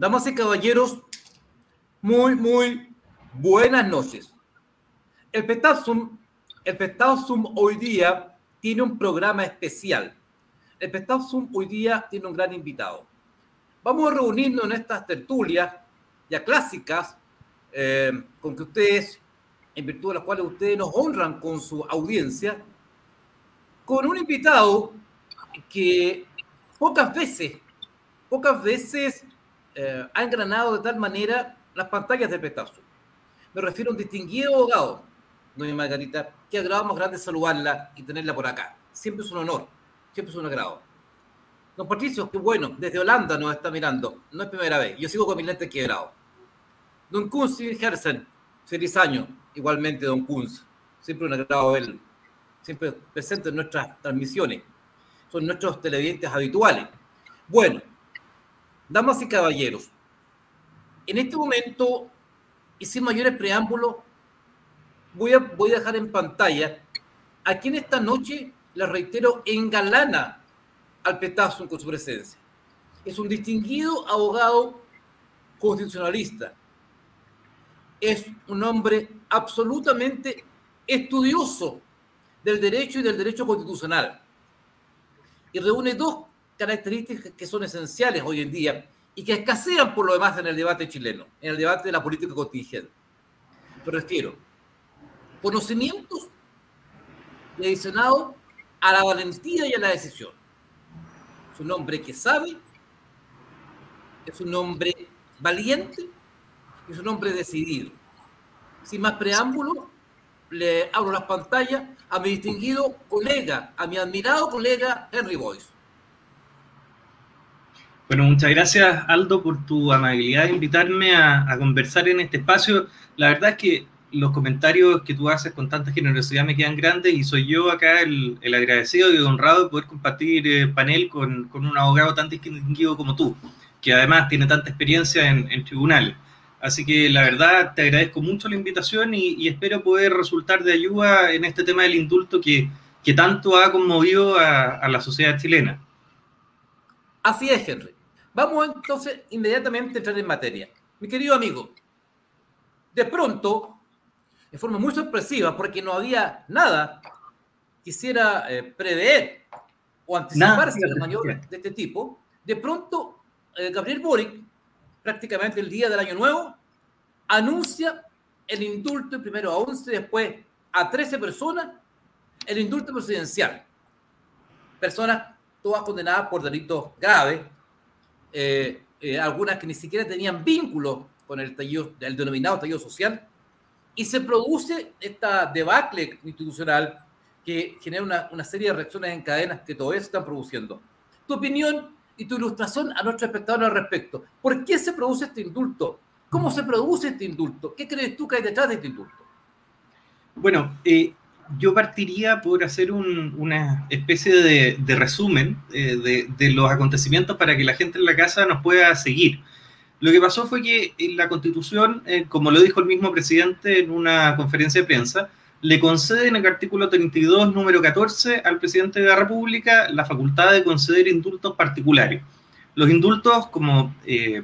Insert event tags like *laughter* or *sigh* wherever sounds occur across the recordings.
Damas y caballeros, muy, muy buenas noches. El Petasum, el Petasum hoy día tiene un programa especial. El Petasum hoy día tiene un gran invitado. Vamos a reunirnos en estas tertulias ya clásicas eh, con que ustedes, en virtud de las cuales ustedes nos honran con su audiencia, con un invitado que pocas veces, pocas veces eh, ha engranado de tal manera las pantallas de Petazo. Me refiero a un distinguido abogado, doña Margarita, que agradamos grande saludarla y tenerla por acá. Siempre es un honor, siempre es un agrado. Don Patricio, qué bueno, desde Holanda nos está mirando, no es primera vez, yo sigo con mi lente quebrado. Don Kunz Hersen, feliz año, igualmente Don Kunz, siempre un agrado verlo, siempre presente en nuestras transmisiones, son nuestros televidentes habituales. Bueno, damas y caballeros, en este momento, y sin mayores preámbulos, voy a, voy a dejar en pantalla a quien esta noche, les reitero, engalana al Petazo con su presencia. Es un distinguido abogado constitucionalista. Es un hombre absolutamente estudioso del derecho y del derecho constitucional. Y reúne dos características que son esenciales hoy en día y que escasean por lo demás en el debate chileno, en el debate de la política contingente. Me refiero, conocimientos y adicionado a la valentía y a la decisión. Es un hombre que sabe, es un hombre valiente, es un hombre decidido. Sin más preámbulo, le abro las pantallas a mi distinguido colega, a mi admirado colega Henry Boyce. Bueno, muchas gracias Aldo por tu amabilidad de invitarme a, conversar en este espacio. La verdad es que los comentarios que tú haces con tanta generosidad me quedan grandes y soy yo acá el, agradecido y honrado de poder compartir eh, panel con, un abogado tan distinguido como tú, que además tiene tanta experiencia en, tribunales. Así que la verdad te agradezco mucho la invitación y, espero poder resultar de ayuda en este tema del indulto que, que tanto ha conmovido a, a la sociedad chilena. Así es, Henry. Vamos entonces inmediatamente a entrar en materia. Mi querido amigo, de pronto, de forma muy sorpresiva, porque no había nada, quisiera eh, prever o anticiparse a la maniobra de este tipo, de pronto eh, Gabriel Boric, prácticamente el día del año nuevo, anuncia el indulto primero a 11, después a 13 personas, el indulto presidencial. Personas todas condenadas por delitos graves, eh, eh, algunas que ni siquiera tenían vínculo con el, tallo, el denominado tallo social, y se produce esta debacle institucional que genera una, una, serie de reacciones en cadenas que todavía se están produciendo. Tu opinión y tu ilustración a nuestro espectador al respecto. ¿Por qué se produce este indulto? ¿Cómo se produce este indulto? ¿Qué crees tú que hay detrás de este indulto? Bueno, eh, yo partiría por hacer una especie de, resumen eh, de, los acontecimientos para que la gente en la casa nos pueda seguir. Lo que pasó fue que la Constitución, eh, como lo dijo el mismo presidente en una conferencia de prensa, le concede en el artículo 32, número 14, al presidente de la República la facultad de conceder indultos particulares. Los indultos, como eh,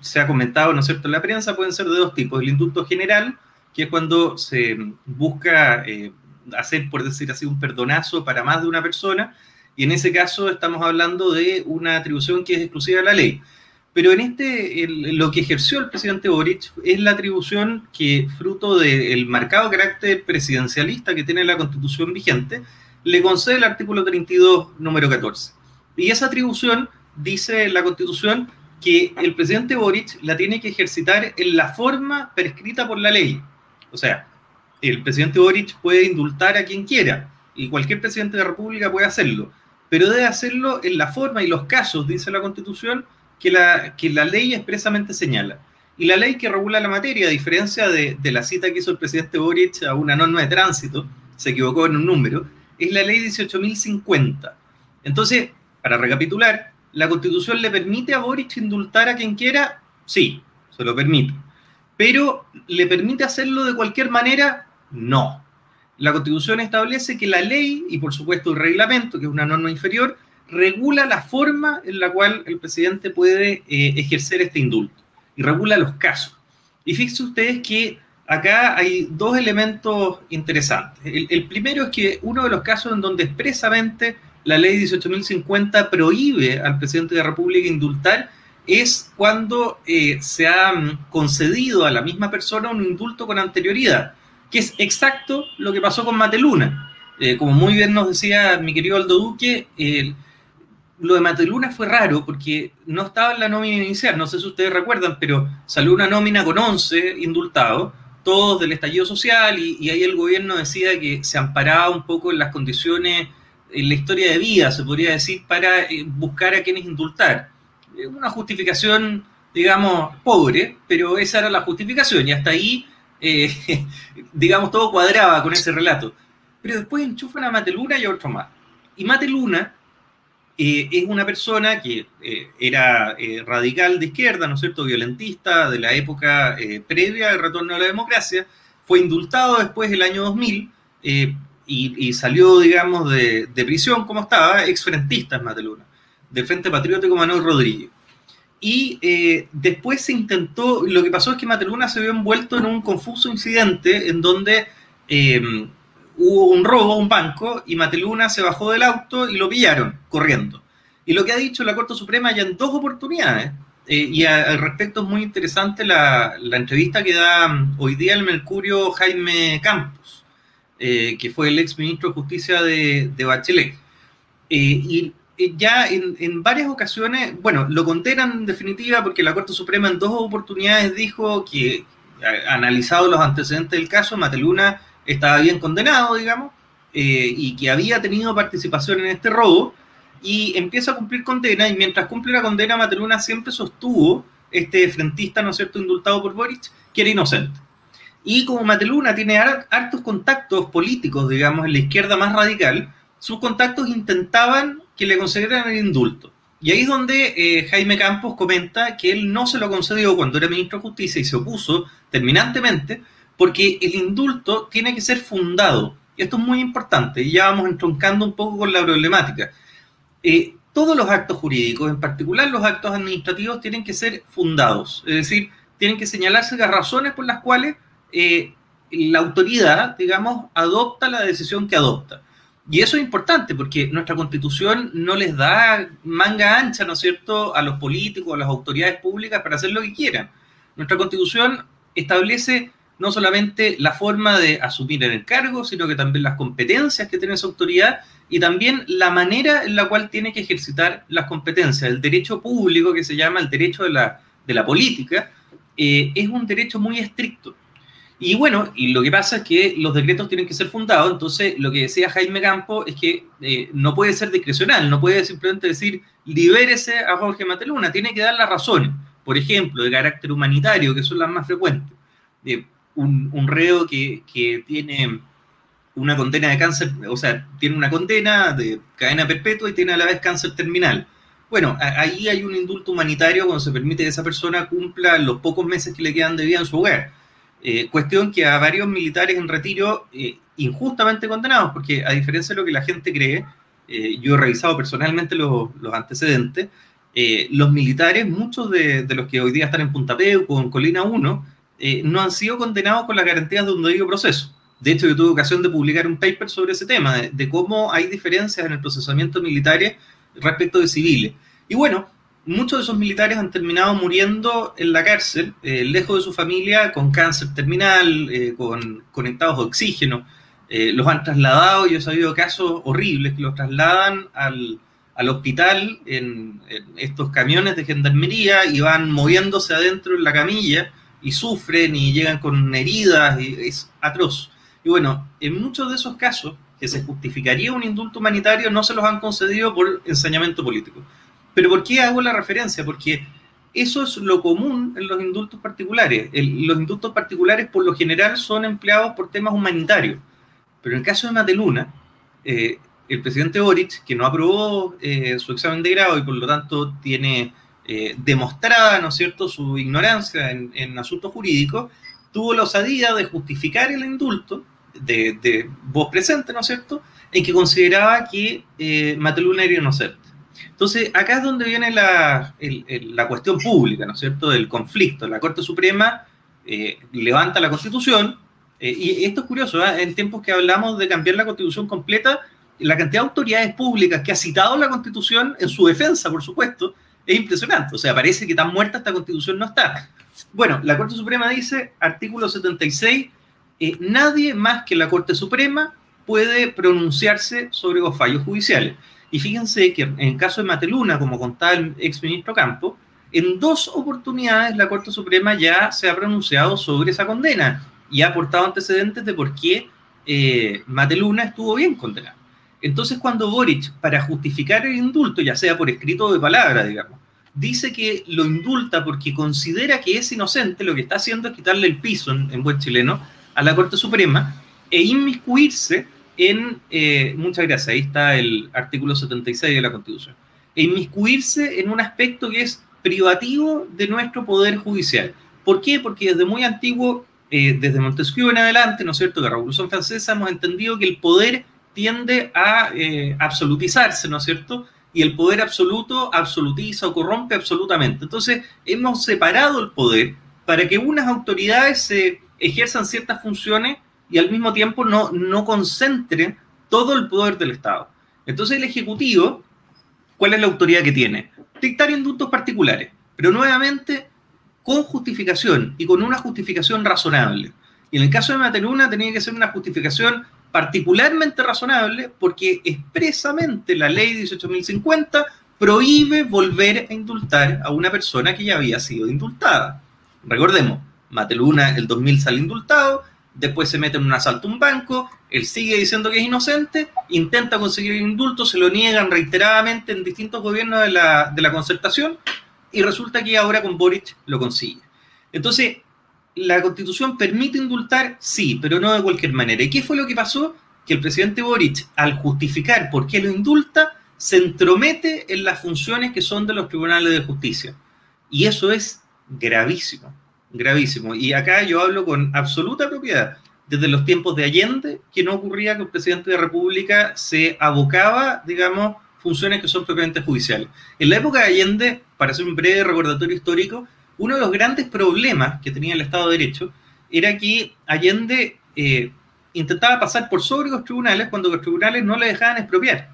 se ha comentado, ¿no es cierto?, en la prensa, pueden ser de dos tipos. El indulto general, que es cuando se busca hacer, por decir así, un perdonazo para más de una persona, y en ese caso estamos hablando de una atribución que es exclusiva de la ley. Pero en este, lo que ejerció el presidente Boric es la atribución que, fruto del marcado carácter presidencialista que tiene la constitución vigente, le concede el artículo 32, número 14. Y esa atribución, dice la constitución, que el presidente Boric la tiene que ejercitar en la forma prescrita por la ley. O sea, el presidente Boric puede indultar a quien quiera y cualquier presidente de la República puede hacerlo, pero debe hacerlo en la forma y los casos, dice la Constitución, que la, que la ley expresamente señala. Y la ley que regula la materia, a diferencia de, de la cita que hizo el presidente Boric a una norma de tránsito, se equivocó en un número, es la ley 18.050. Entonces, para recapitular, ¿la Constitución le permite a Boric indultar a quien quiera? Sí, se lo permite. Pero ¿le permite hacerlo de cualquier manera? No. La Constitución establece que la ley y por supuesto el reglamento, que es una norma inferior, regula la forma en la cual el presidente puede eh, ejercer este indulto y regula los casos. Y fíjense ustedes que acá hay dos elementos interesantes. El, primero es que uno de los casos en donde expresamente la ley 18.050 prohíbe al presidente de la República indultar es cuando eh, se ha mm, concedido a la misma persona un indulto con anterioridad, que es exacto lo que pasó con Mateluna. Eh, como muy bien nos decía mi querido Aldo Duque, lo de Mateluna fue raro porque no estaba en la nómina inicial, no sé si ustedes recuerdan, pero salió una nómina con 11 indultados, todos del estallido social, y, ahí el gobierno decía que se amparaba un poco en las condiciones, en la historia de vida, se podría decir, para eh, buscar a quienes indultar. Una justificación, digamos, pobre, pero esa era la justificación, y hasta ahí, eh, *laughs* digamos, todo cuadraba con ese relato. Pero después enchufan a Mateluna y a otro más. Y Mateluna eh, es una persona que eh, era eh, radical de izquierda, ¿no es cierto?, violentista de la época previa al retorno a la democracia, fue indultado después del año 2000 y, salió, digamos, de, prisión como estaba, exfrentista en Mateluna, del Frente Patriótico Manuel Rodríguez. Y después se intentó, lo que pasó es que Mateluna se vio envuelto en un confuso incidente en donde hubo un robo a un banco y Mateluna se bajó del auto y lo pillaron corriendo. Y lo que ha dicho la Corte Suprema ya en dos oportunidades, eh, y al respecto es muy interesante la, entrevista que da mm, hoy día el Mercurio Jaime Campos, eh, que fue el ex ministro de Justicia de, Bachelet. Eh, y ya en, en, varias ocasiones, bueno, lo condenan en definitiva porque la Corte Suprema en dos oportunidades dijo que, analizado los antecedentes del caso, Mateluna estaba bien condenado, digamos, eh, y que había tenido participación en este robo, y empieza a cumplir condena, y mientras cumple la condena, Mateluna siempre sostuvo, este frentista, ¿no es cierto?, indultado por Boric, que era inocente. Y como Mateluna tiene hartos contactos políticos, digamos, en la izquierda más radical, sus contactos intentaban que le concedieran el indulto. Y ahí es donde eh, Jaime Campos comenta que él no se lo concedió cuando era ministro de Justicia y se opuso terminantemente porque el indulto tiene que ser fundado. Y esto es muy importante, y ya vamos entroncando un poco con la problemática. Eh, todos los actos jurídicos, en particular los actos administrativos, tienen que ser fundados, es decir, tienen que señalarse las razones por las cuales eh, la autoridad, digamos, adopta la decisión que adopta. Y eso es importante porque nuestra constitución no les da manga ancha, ¿no es cierto?, a los políticos, a las autoridades públicas para hacer lo que quieran. Nuestra constitución establece no solamente la forma de asumir el cargo, sino que también las competencias que tiene esa autoridad y también la manera en la cual tiene que ejercitar las competencias. El derecho público, que se llama el derecho de la, de la política, eh, es un derecho muy estricto. Y bueno, y lo que pasa es que los decretos tienen que ser fundados, entonces lo que decía Jaime Campo es que eh, no puede ser discrecional, no puede simplemente decir libérese a Jorge Mateluna, tiene que dar las razones, por ejemplo, de carácter humanitario, que son las más frecuentes. Eh, un, reo que, tiene una condena de cáncer, o sea, tiene una condena de cadena perpetua y tiene a la vez cáncer terminal. Bueno, ahí hay un indulto humanitario cuando se permite que esa persona cumpla los pocos meses que le quedan de vida en su hogar. Eh, cuestión que a varios militares en retiro, eh, injustamente condenados, porque a diferencia de lo que la gente cree, eh, yo he revisado personalmente los, antecedentes, los militares, muchos de, de, los que hoy día están en Punta Peu, en Colina 1, eh, no han sido condenados con las garantías de un debido proceso. De hecho, yo tuve ocasión de publicar un paper sobre ese tema, de, cómo hay diferencias en el procesamiento militar respecto de civiles. Y bueno, muchos de esos militares han terminado muriendo en la cárcel, eh, lejos de su familia, con cáncer terminal, eh, con conectados a oxígeno. los han trasladado, yo he sabido casos horribles que los trasladan al, al hospital en, en, estos camiones de gendarmería y van moviéndose adentro en la camilla y sufren y llegan con heridas, y es atroz. Y bueno, en muchos de esos casos que se justificaría un indulto humanitario no se los han concedido por ensañamiento político. Pero ¿por qué hago la referencia? Porque eso es lo común en los indultos particulares. los indultos particulares por lo general son empleados por temas humanitarios. Pero en el caso de Mateluna, eh, el presidente Boric, que no aprobó eh, su examen de grado y por lo tanto tiene eh, demostrada, ¿no es cierto?, su ignorancia en, asuntos jurídicos, tuvo la osadía de justificar el indulto de, voz presente, ¿no es cierto?, en que consideraba que Mateluna era inocente. Entonces, acá es donde viene la, la cuestión pública, ¿no es cierto?, del conflicto. La Corte Suprema eh, levanta la Constitución, eh, y esto es curioso, ¿eh? en tiempos que hablamos de cambiar la Constitución completa, la cantidad de autoridades públicas que ha citado la Constitución en su defensa, por supuesto, es impresionante. O sea, parece que tan muerta esta Constitución no está. Bueno, la Corte Suprema dice, artículo 76, nadie más que la Corte Suprema puede pronunciarse sobre los fallos judiciales. Y fíjense que en el caso de Mateluna, como contaba el exministro Campo, en dos oportunidades la Corte Suprema ya se ha pronunciado sobre esa condena y ha aportado antecedentes de por qué eh, Mateluna estuvo bien condenado. Entonces, cuando Boric, para justificar el indulto, ya sea por escrito o de palabra, digamos, dice que lo indulta porque considera que es inocente, lo que está haciendo es quitarle el piso, en, en buen chileno, a la Corte Suprema e inmiscuirse en, eh, muchas gracias, ahí está el artículo 76 de la Constitución, inmiscuirse en un aspecto que es privativo de nuestro poder judicial. ¿Por qué? Porque desde muy antiguo, eh, desde Montesquieu en adelante, ¿no es cierto?, de la Revolución Francesa, hemos entendido que el poder tiende a eh, absolutizarse, ¿no es cierto?, y el poder absoluto absolutiza o corrompe absolutamente. Entonces, hemos separado el poder para que unas autoridades se ejerzan ciertas funciones y al mismo tiempo no, no concentre todo el poder del Estado. Entonces el Ejecutivo, ¿cuál es la autoridad que tiene? Dictar indultos particulares, pero nuevamente con justificación y con una justificación razonable. Y en el caso de Materuna tenía que ser una justificación particularmente razonable porque expresamente la ley 18.050 prohíbe volver a indultar a una persona que ya había sido indultada. Recordemos, Mateluna el 2000 sale indultado, después se mete en un asalto a un banco, él sigue diciendo que es inocente, intenta conseguir el indulto, se lo niegan reiteradamente en distintos gobiernos de la, de la concertación y resulta que ahora con Boric lo consigue. Entonces, ¿la constitución permite indultar? Sí, pero no de cualquier manera. ¿Y qué fue lo que pasó? Que el presidente Boric, al justificar por qué lo indulta, se entromete en las funciones que son de los tribunales de justicia. Y eso es gravísimo gravísimo. Y acá yo hablo con absoluta propiedad. Desde los tiempos de Allende, que no ocurría que el presidente de la República se abocaba, digamos, funciones que son propiamente judiciales. En la época de Allende, para hacer un breve recordatorio histórico, uno de los grandes problemas que tenía el Estado de Derecho era que Allende eh, intentaba pasar por sobre los tribunales cuando los tribunales no le dejaban expropiar.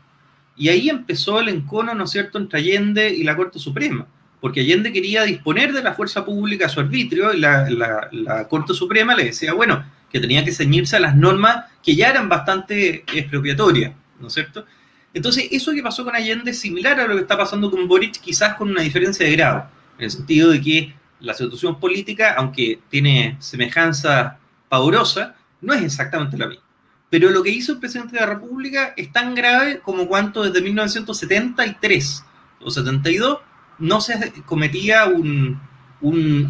Y ahí empezó el encono, ¿no es cierto?, entre Allende y la Corte Suprema porque Allende quería disponer de la fuerza pública a su arbitrio y la, Corte Suprema le decía, bueno, que tenía que ceñirse a las normas que ya eran bastante expropiatorias, ¿no es cierto? Entonces, eso que pasó con Allende es similar a lo que está pasando con Boric, quizás con una diferencia de grado, en el sentido de que la situación política, aunque tiene semejanza pavorosa, no es exactamente la misma. Pero lo que hizo el presidente de la República es tan grave como cuanto desde 1973 o 72 no se cometía un,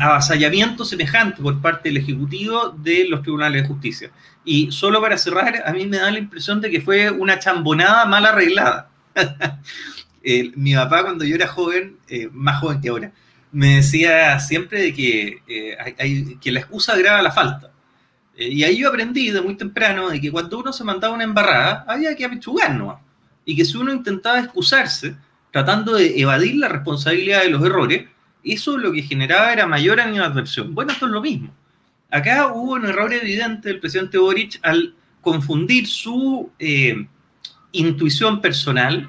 avasallamiento semejante por parte del Ejecutivo de los tribunales de justicia. Y solo para cerrar, a mí me da la impresión de que fue una chambonada mal arreglada. *laughs* mi papá cuando yo era joven, eh, más joven que ahora, me decía siempre de que, eh, la excusa agrava la falta. Eh, y ahí yo aprendí de muy temprano de que cuando uno se mandaba una embarrada, había que apechugar Y que si uno intentaba excusarse, tratando de evadir la responsabilidad de los errores, eso lo que generaba era mayor animadversión. Bueno, esto es lo mismo. Acá hubo un error evidente del presidente Boric al confundir su eh, intuición personal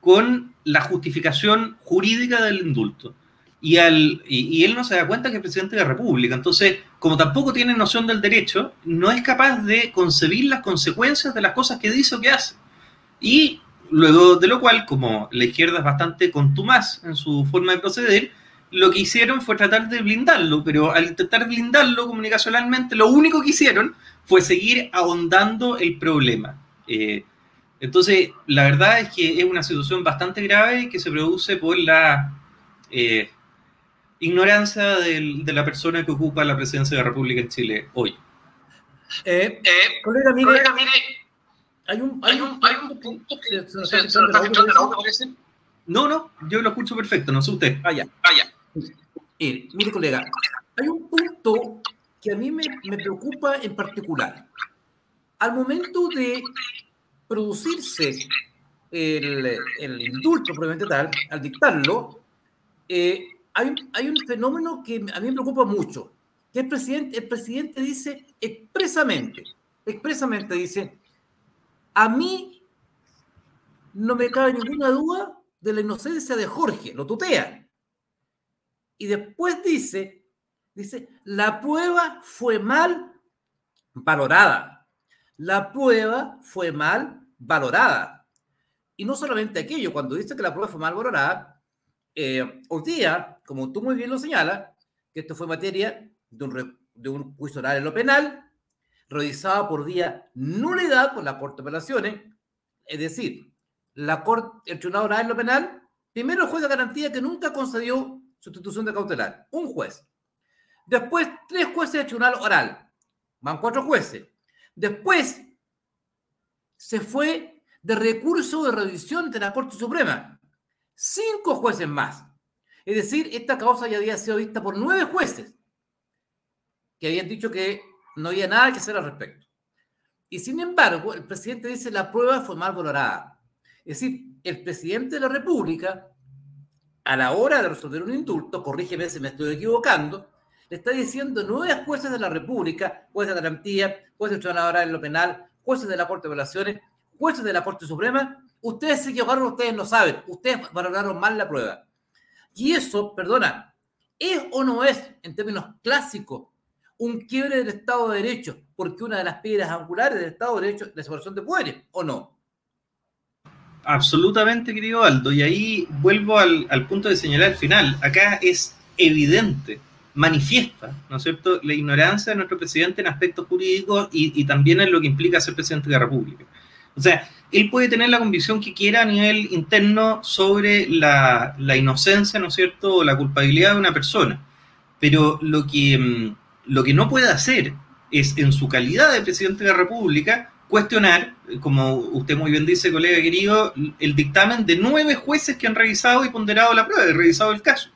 con la justificación jurídica del indulto. Y, al, y, él no se da cuenta que es presidente de la República. Entonces, como tampoco tiene noción del derecho, no es capaz de concebir las consecuencias de las cosas que dice o que hace. Y Luego de lo cual, como la izquierda es bastante contumaz en su forma de proceder, lo que hicieron fue tratar de blindarlo, pero al intentar blindarlo comunicacionalmente, lo único que hicieron fue seguir ahondando el problema. Eh, entonces, la verdad es que es una situación bastante grave que se produce por la eh, ignorancia de la persona que ocupa la presidencia de la República en Chile hoy. Eh, colega, mire, hay un, hay un, hay un punto que se nos está la parece. No, no, yo lo escucho perfecto, no sé usted. Vaya, vaya. Eh, mire, colega, hay un punto que a mí me, me preocupa en particular. Al momento de producirse el, indulto probablemente tal, al dictarlo, eh, hay, hay, un fenómeno que a mí me preocupa mucho, que el presidente, el presidente dice expresamente, expresamente dice, a mí no me cabe ninguna duda de la inocencia de Jorge, lo tutea. Y después dice, dice, la prueba fue mal valorada. La prueba fue mal valorada. Y no solamente aquello, cuando dice que la prueba fue mal valorada, eh, como tú muy bien lo señalas, que esto fue materia de un, de un juicio oral en lo penal, realizado por día nulidad por la Corte de Apelaciones, es decir, la Corte, el Tribunal Oral en lo penal, primero el juez de garantía que nunca concedió sustitución de cautelar, un juez. Después, tres jueces de Tribunal Oral, van cuatro jueces. Después, se fue de recurso de revisión de la Corte Suprema, cinco jueces más. Es decir, esta causa ya había sido vista por nueve jueces que habían dicho que no había nada que hacer al respecto. Y sin embargo, el presidente dice la prueba fue mal valorada. Es decir, el presidente de la República, a la hora de resolver un indulto, corrígeme si me estoy equivocando, le está diciendo nueve jueces de la República, jueces de garantía, jueces de en lo penal, jueces de la Corte de Apelaciones, jueces de la Corte Suprema, ustedes se equivocaron, ustedes no saben, ustedes valoraron mal la prueba. Y eso, perdona, ¿es o no es, en términos clásicos, un quiebre del Estado de Derecho, porque una de las piedras angulares del Estado de Derecho es la separación de poderes, ¿o no? Absolutamente, querido Aldo, y ahí vuelvo al, punto de señalar al final. Acá es evidente, manifiesta, ¿no es cierto?, la ignorancia de nuestro presidente en aspectos jurídicos y, también en lo que implica ser presidente de la República. O sea, él puede tener la convicción que quiera a nivel interno sobre la, la inocencia, ¿no es cierto?, o la culpabilidad de una persona, pero lo que mm, lo que no puede hacer es, en su calidad de presidente de la República, cuestionar, como usted muy bien dice, colega querido, el dictamen de nueve jueces que han revisado y ponderado la prueba, y revisado el caso.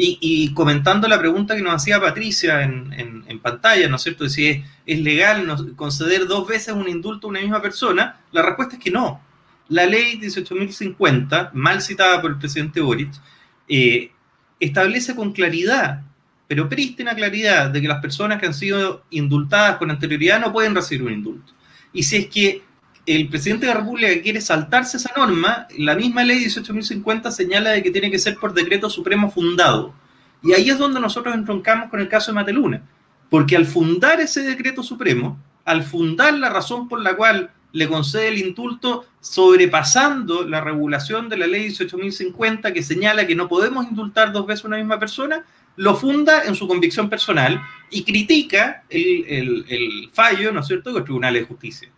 Y, comentando la pregunta que nos hacía Patricia en, pantalla, ¿no es cierto? De si es, legal conceder dos veces un indulto a una misma persona, la respuesta es que no. La ley 18.050, mal citada por el presidente Boric, eh, establece con claridad pero prístina claridad de que las personas que han sido indultadas con anterioridad no pueden recibir un indulto. Y si es que el presidente de la República quiere saltarse esa norma, la misma ley 18.050 señala de que tiene que ser por decreto supremo fundado. Y ahí es donde nosotros entroncamos con el caso de Mateluna, porque al fundar ese decreto supremo, al fundar la razón por la cual le concede el indulto sobrepasando la regulación de la ley 18.050 que señala que no podemos indultar dos veces a una misma persona, lo funda en su convicción personal y critica el, fallo, ¿no es cierto?, del Tribunal de Justicia.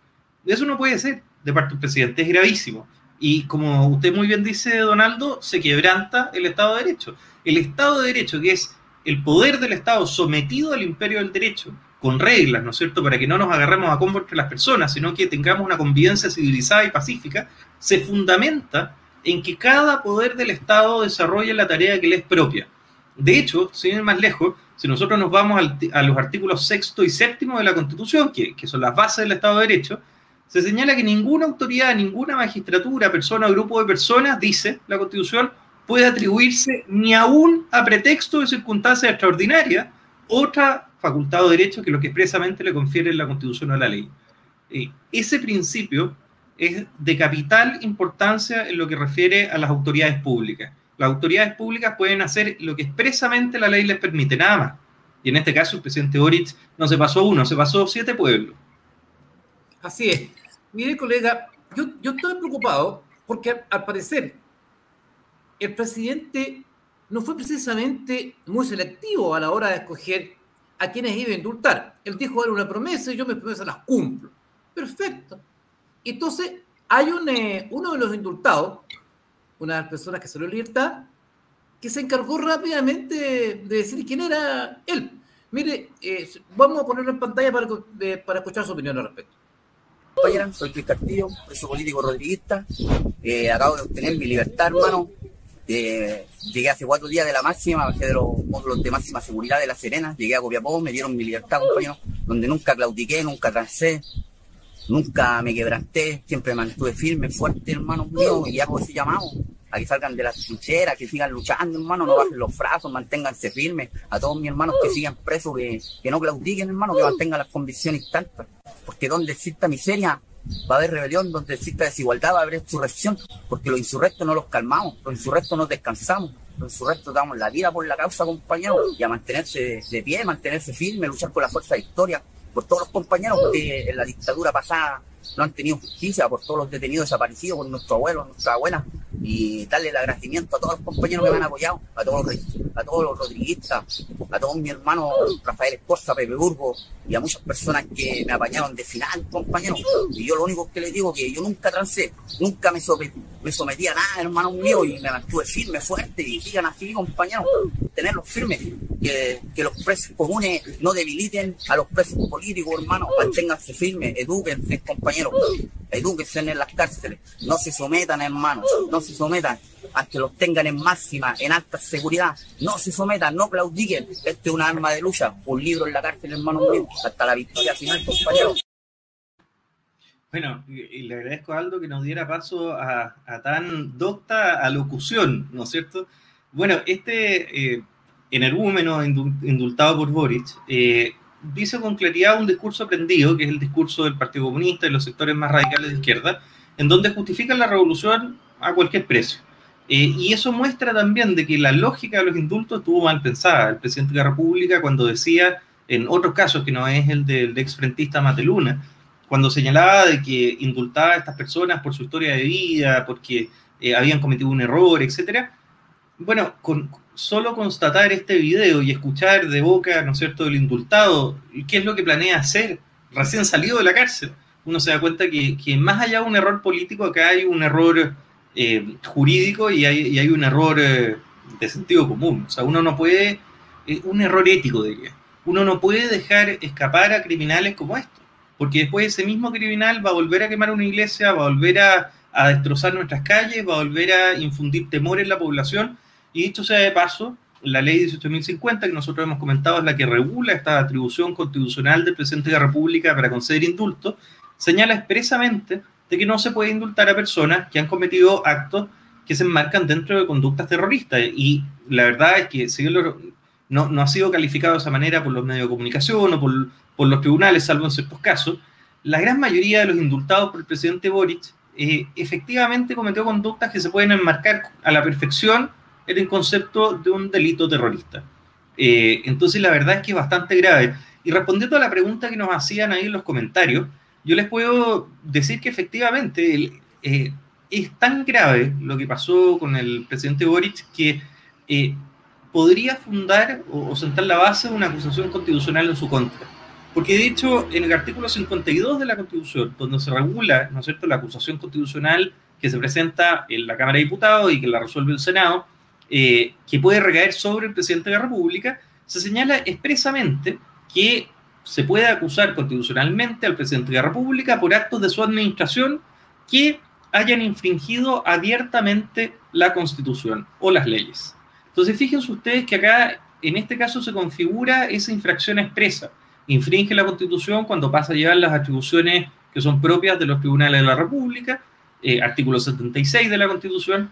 Eso no puede ser de parte del presidente, es gravísimo. Y como usted muy bien dice, Donaldo, se quebranta el Estado de Derecho. El Estado de Derecho, que es el poder del Estado sometido al imperio del derecho, con reglas, ¿no es cierto?, para que no nos agarremos a combo entre las personas, sino que tengamos una convivencia civilizada y pacífica, se fundamenta en que cada poder del Estado desarrolle la tarea que le es propia. De hecho, sin ir más lejos, si nosotros nos vamos a los artículos sexto y séptimo de la Constitución, que, son las bases del Estado de Derecho, se señala que ninguna autoridad, ninguna magistratura, persona o grupo de personas, dice la Constitución, puede atribuirse ni aún a pretexto de circunstancias extraordinarias otra facultad o derecho que lo que expresamente le confiere la Constitución o la ley. Ese principio es de capital importancia en lo que refiere a las autoridades públicas las autoridades públicas pueden hacer lo que expresamente la ley les permite, nada más. Y en este caso el presidente Boric no se pasó uno, se pasó siete pueblos. Así es. Mire, colega, yo, yo estoy preocupado porque al parecer el presidente no fue precisamente muy selectivo a la hora de escoger a quienes iba a indultar. Él dijo, era una promesa y yo mis promesas las cumplo. Perfecto. Entonces, hay un, eh, uno de los indultados, una de las personas que salió libertad, que se encargó rápidamente de decir quién era él. Mire, eh, vamos a ponerlo en pantalla para, para escuchar su opinión al respecto. Soy Luis Castillo, preso político rodriguista. Eh, acabo de obtener mi libertad, hermano. Eh, llegué hace cuatro días de la máxima, bajé de los módulos de máxima seguridad de La Serena. Llegué a Copiapó, me dieron mi libertad, compañero, donde nunca claudiqué, nunca trancé. Nunca me quebranté, siempre mantuve firme, fuerte, hermanos míos, y hago ese llamado. A que salgan de las trincheras, que sigan luchando, hermano, no bajen los brazos, manténganse firmes, a todos mis hermanos que sigan presos, que, no claudiquen, hermano, que mantengan las convicciones tantas, porque donde exista miseria, va a haber rebelión, donde exista desigualdad, va a haber insurrección, porque los insurrectos no los calmamos, los insurrectos no descansamos, los insurrectos damos la vida por la causa, compañeros, y a mantenerse de pie, mantenerse firme, luchar con la fuerza de historia, por todos los compañeros que en la dictadura pasada no han tenido justicia, por todos los detenidos desaparecidos, por nuestro abuelo, nuestra abuela, y darle el agradecimiento a todos los compañeros que me han apoyado, a todos los, a todos los rodriguistas, a todos mis hermanos Rafael Escorza, Pepe Burgo, y a muchas personas que me apañaron de final, compañeros. Y yo lo único que les digo es que yo nunca trancé, nunca me, me sometí a nada, hermano mío, y me mantuve firme, fuerte, y sigan así, compañeros, tenerlos firmes, que, los presos comunes no debiliten a los presos políticos, hermanos, manténganse firmes, eduquense, compañeros, eduquense en las cárceles, no se sometan, hermanos, no se sometan, hasta los tengan en máxima, en alta seguridad, no se sometan, no claudiquen, este es un arma de lucha, un libro en la cárcel, hermanos míos, hasta la victoria final, compañeros. Bueno, y le agradezco a Aldo que nos diera paso a, tan docta alocución, ¿no es cierto? Bueno, este eh, energúmeno indultado por Boric eh, dice con claridad un discurso aprendido, que es el discurso del Partido Comunista y los sectores más radicales de izquierda, en donde justifican la revolución a cualquier precio. Eh, y eso muestra también de que la lógica de los indultos estuvo mal pensada. El presidente de la República cuando decía, en otros casos que no es el del exfrentista Mateluna, cuando señalaba de que indultaba a estas personas por su historia de vida, porque eh, habían cometido un error, etcétera. Bueno, con solo constatar este video y escuchar de boca, ¿no es cierto?, del indultado, qué es lo que planea hacer recién salido de la cárcel, uno se da cuenta que, que más allá de un error político, acá hay un error eh, jurídico y hay, y hay, un error eh, de sentido común. O sea, uno no puede, un error ético, diría, uno no puede dejar escapar a criminales como estos porque después ese mismo criminal va a volver a quemar una iglesia, va a volver a, destrozar nuestras calles, va a volver a infundir temor en la población. Y dicho sea de paso, la ley 18.050 que nosotros hemos comentado es la que regula esta atribución constitucional del presidente de la República para conceder indultos, señala expresamente de que no se puede indultar a personas que han cometido actos que se enmarcan dentro de conductas terroristas. Y la verdad es que si no, no ha sido calificado de esa manera por los medios de comunicación o por por los tribunales, salvo en ciertos casos, la gran mayoría de los indultados por el presidente Boric eh, efectivamente cometió conductas que se pueden enmarcar a la perfección en el concepto de un delito terrorista. Eh, entonces, la verdad es que es bastante grave. Y respondiendo a la pregunta que nos hacían ahí en los comentarios, yo les puedo decir que efectivamente eh, es tan grave lo que pasó con el presidente Boric que podría fundar o, o sentar la base de una acusación constitucional en su contra. Porque de hecho, en el artículo 52 de la Constitución, donde se regula, ¿no es cierto?, la acusación constitucional que se presenta en la Cámara de Diputados y que la resuelve el Senado, eh, que puede recaer sobre el presidente de la República, se señala expresamente que se puede acusar constitucionalmente al presidente de la República por actos de su administración que hayan infringido abiertamente la Constitución o las leyes. Entonces, fíjense ustedes que acá, en este caso, se configura esa infracción expresa infringe la Constitución cuando pasa a llevar las atribuciones que son propias de los tribunales de la República, eh, artículo 76 de la Constitución,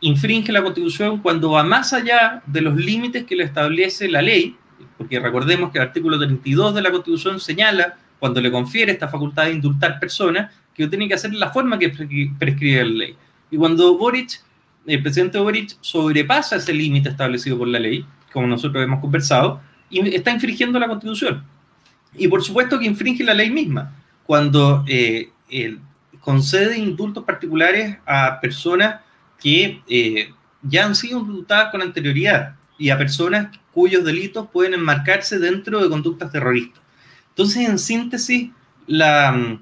infringe la Constitución cuando va más allá de los límites que le establece la ley, porque recordemos que el artículo 32 de la Constitución señala, cuando le confiere esta facultad de indultar personas, que lo tiene que hacer de la forma que prescribe la ley. Y cuando Boric, el presidente Boric, sobrepasa ese límite establecido por la ley, como nosotros hemos conversado, y está infringiendo la Constitución. Y por supuesto que infringe la ley misma cuando eh, concede indultos particulares a personas que eh, ya han sido indultadas con anterioridad y a personas cuyos delitos pueden enmarcarse dentro de conductas terroristas. Entonces, en síntesis, la,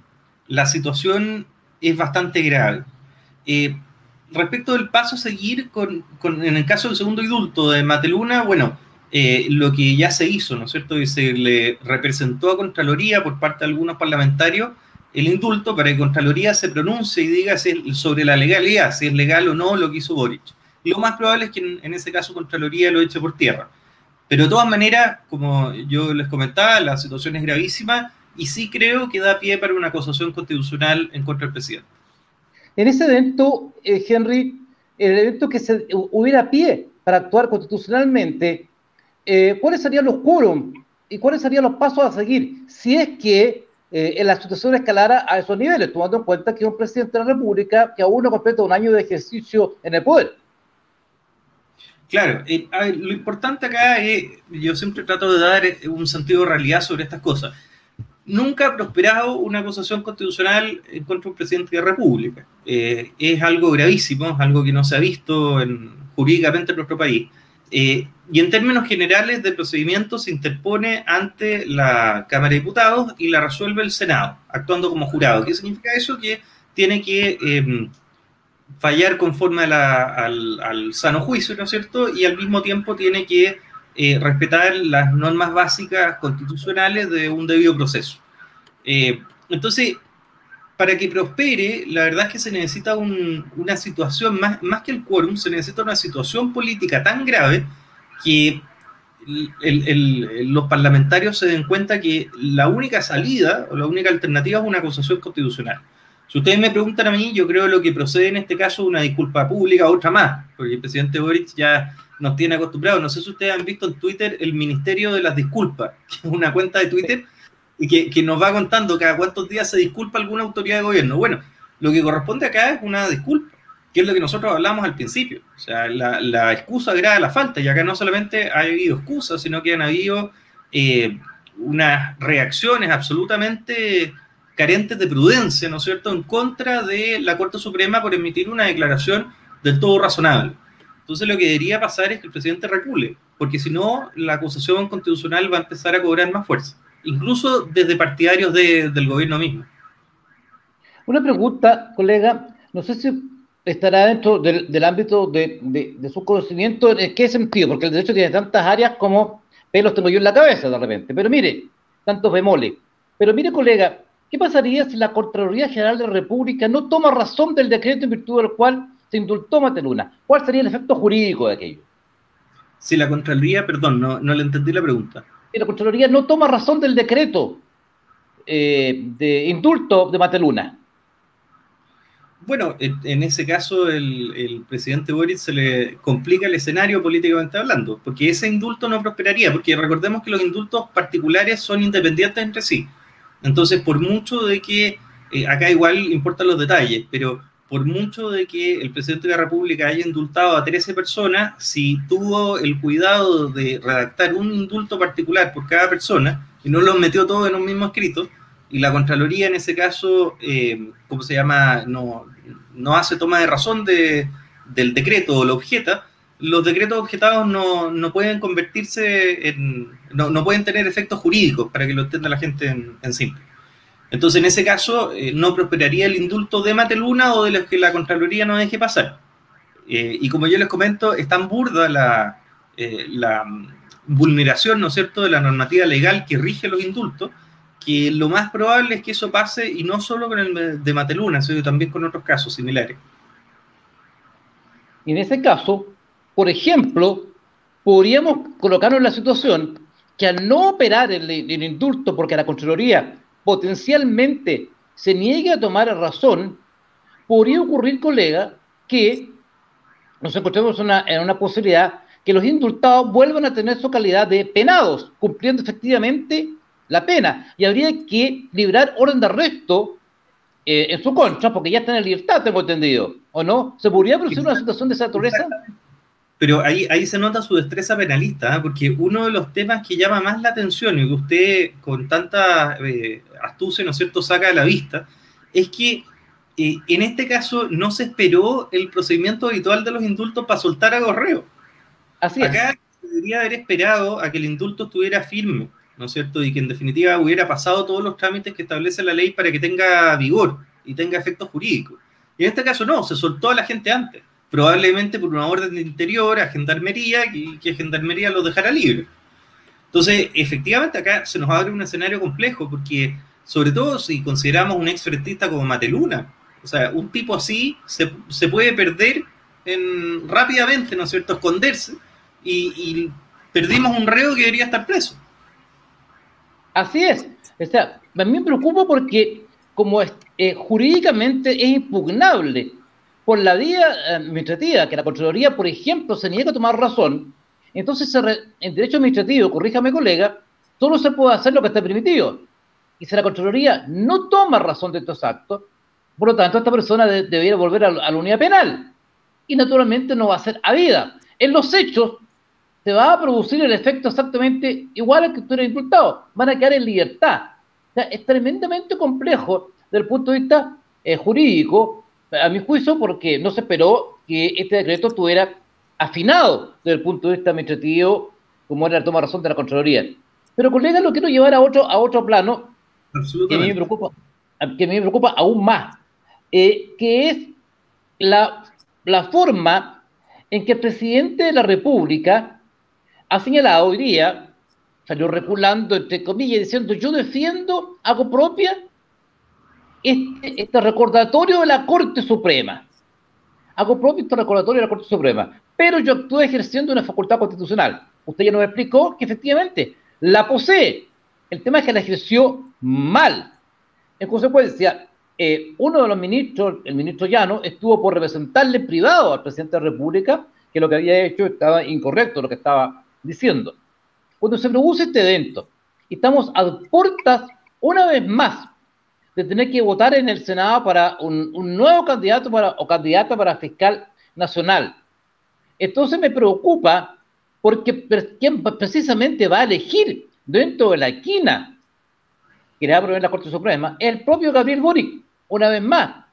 la situación es bastante grave. Eh, respecto del paso a seguir con, con, en el caso del segundo indulto de Mateluna, bueno, eh, lo que ya se hizo, ¿no es cierto? Y se le representó a Contraloría por parte de algunos parlamentarios el indulto para que Contraloría se pronuncie y diga sobre la legalidad, si es legal o no lo que hizo Boric. lo más probable es que en, ese caso Contraloría lo eche por tierra. Pero de todas maneras, como yo les comentaba, la situación es gravísima y sí creo que da pie para una acusación constitucional en contra del presidente. En ese evento, eh, Henry, el evento que se hubiera pie para actuar constitucionalmente, eh, ¿cuáles serían los quórum y cuáles serían los pasos a seguir si es que eh, la situación escalara a esos niveles, tomando en cuenta que es un presidente de la República que aún no completa un año de ejercicio en el poder? Claro, lo importante acá es, yo siempre trato de dar un sentido de realidad sobre estas cosas nunca ha prosperado una acusación constitucional contra un presidente de la República. Eh, es algo gravísimo, es algo que no se ha visto en, jurídicamente en nuestro país. Eh, y en términos generales de procedimiento se interpone ante la Cámara de Diputados y la resuelve el Senado, actuando como jurado. ¿Qué significa eso? Que tiene que em, fallar conforme al, al, sano juicio, ¿no es cierto? Y al mismo tiempo tiene que eh, respetar las normas básicas constitucionales de un debido proceso. Eh, entonces, para que prospere, la verdad es que se necesita una situación, más, que el quórum, se necesita una situación política tan grave que los parlamentarios se den cuenta que la única salida o la única alternativa es una acusación constitucional. Si ustedes me preguntan a mí, yo creo lo que procede en este caso es una disculpa pública, otra más, porque el presidente Boric ya nos tiene acostumbrados. No sé si ustedes han visto en Twitter el Ministerio de las Disculpas, que es una cuenta de Twitter y que, que, nos va contando cada cuántos días se disculpa alguna autoridad de gobierno. Bueno, lo que corresponde acá es una disculpa, que es lo que nosotros hablamos al principio. O sea, la, la excusa agrada la falta, y acá no solamente ha habido excusas, sino que han habido eh, unas reacciones absolutamente carentes de prudencia, ¿no es cierto?, en contra de la Corte Suprema por emitir una declaración del todo razonable. Entonces lo que debería pasar es que el presidente recule, porque si no, la acusación constitucional va a empezar a cobrar más fuerza, incluso desde partidarios del gobierno mismo. Una pregunta, colega, no sé si estará dentro del, ámbito de, su conocimiento, ¿en qué sentido? Porque el derecho tiene tantas áreas como pelos tengo yo en la cabeza de repente, pero mire, tantos bemoles. Pero mire, colega, ¿qué pasaría si la Contraloría General de la República no toma razón del decreto en virtud del cual se indultó Mateluna. ¿Cuál sería el efecto jurídico de aquello? Si la Contraloría, perdón, no, le entendí la pregunta. La Contraloría no toma razón del decreto eh, de indulto de Mateluna. Bueno, en, ese caso el, presidente Boris se le complica el escenario políticamente hablando, porque ese indulto no prosperaría, porque recordemos que los indultos particulares son independientes entre sí. Entonces, por mucho de que eh, acá igual importan los detalles, pero por mucho de que el presidente de la República haya indultado a 13 personas, si tuvo el cuidado de redactar un indulto particular por cada persona y no los metió todos en un mismo escrito, y la Contraloría en ese caso, eh, ¿cómo se llama?, no, no hace toma de razón de, del decreto o lo objeta, los decretos objetados no, no pueden convertirse en, no, no, pueden tener efectos jurídicos para que lo entienda la gente en, en simple. Entonces, en ese caso, eh, no prosperaría el indulto de Mateluna o de los que la Contraloría no deje pasar. Eh, y como yo les comento, es tan burda la, eh, la vulneración, ¿no es cierto?, de la normativa legal que rige los indultos, que lo más probable es que eso pase, y no solo con el de Mateluna, sino también con otros casos similares. En ese caso, por ejemplo, podríamos colocarnos en la situación que al no operar el, el indulto, porque la Contraloría potencialmente se niegue a tomar razón, podría ocurrir, colega, que nos encontremos en una posibilidad que los indultados vuelvan a tener su calidad de penados, cumpliendo efectivamente la pena. Y habría que librar orden de arresto eh, en su contra, porque ya están en libertad, tengo entendido. ¿O no? ¿Se podría producir una situación de esa naturaleza? Pero ahí, ahí se nota su destreza penalista, ¿eh? porque uno de los temas que llama más la atención y que usted con tanta eh, astucia, ¿no es cierto?, saca a la vista, es que eh, en este caso no se esperó el procedimiento habitual de los indultos para soltar a correo. Así Acá se debería haber esperado a que el indulto estuviera firme, ¿no es cierto?, y que en definitiva hubiera pasado todos los trámites que establece la ley para que tenga vigor y tenga efectos jurídicos. Y en este caso no, se soltó a la gente antes probablemente por una orden de interior a Gendarmería, y que Gendarmería los dejara libre. Entonces, efectivamente, acá se nos abre un escenario complejo, porque sobre todo si consideramos un exfrentista como Mateluna, o sea, un tipo así se, se puede perder en, rápidamente, ¿no es cierto?, esconderse, y, y, perdimos un reo que debería estar preso. Así es. O sea, a mí me preocupa porque como es, eh, jurídicamente es impugnable por la vía administrativa, que la Contraloría, por ejemplo, se niega a tomar razón, entonces en derecho administrativo, corríjame colega, solo se puede hacer lo que está permitido. Y si la Contraloría no toma razón de estos actos, por lo tanto, esta persona debería volver a, la unidad penal. Y naturalmente no va a ser vida. En los hechos, se va a producir el efecto exactamente igual al que tú eres indultado. Van a quedar en libertad. O sea, es tremendamente complejo desde el punto de vista eh, jurídico, a mi juicio, porque no se esperó que este decreto estuviera afinado desde el punto de vista administrativo, como era la toma de razón de la Contraloría. Pero, colega, lo quiero llevar a otro, a otro plano que a mí me preocupa, que a mí me preocupa aún más, eh, que es la, la forma en que el presidente de la República ha señalado hoy día, salió reculando, entre comillas, diciendo yo defiendo, hago propia este, este recordatorio de la Corte Suprema. Hago propio este recordatorio de la Corte Suprema. Pero yo actúo ejerciendo una facultad constitucional. Usted ya nos explicó que efectivamente la posee. El tema es que la ejerció mal. En consecuencia, eh, uno de los ministros, el ministro Llano, estuvo por representarle privado al presidente de la República que lo que había hecho estaba incorrecto, lo que estaba diciendo. Cuando se produce este evento, estamos a puertas, una vez más, de tener que votar en el Senado para un, nuevo candidato para, o candidata para fiscal nacional. Entonces me preocupa porque ¿quién precisamente va a elegir dentro de la esquina que le va a proveer la Corte Suprema, el propio Gabriel Boric, una vez más.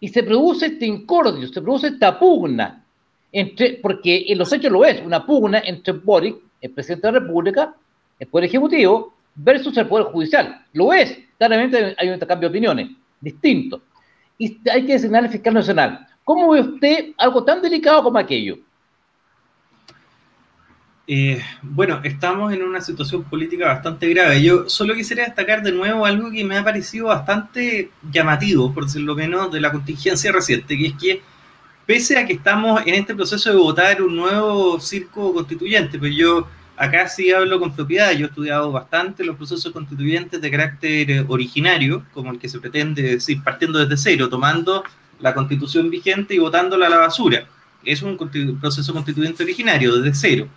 Y se produce este incordio, se produce esta pugna, entre, porque en los hechos lo es, una pugna entre Boric, el presidente de la República, el Poder Ejecutivo, versus el Poder Judicial. Lo es, claramente hay un intercambio de opiniones, distinto. Y hay que designar al fiscal nacional. ¿Cómo ve usted algo tan delicado como aquello? Eh, bueno, estamos en una situación política bastante grave. Yo solo quisiera destacar de nuevo algo que me ha parecido bastante llamativo, por decirlo menos, de la contingencia reciente, que es que pese a que estamos en este proceso de votar un nuevo circo constituyente, pues yo acá sí hablo con propiedad, yo he estudiado bastante los procesos constituyentes de carácter originario, como el que se pretende decir, partiendo desde cero, tomando la constitución vigente y votándola a la basura. Es un proceso constituyente originario, desde cero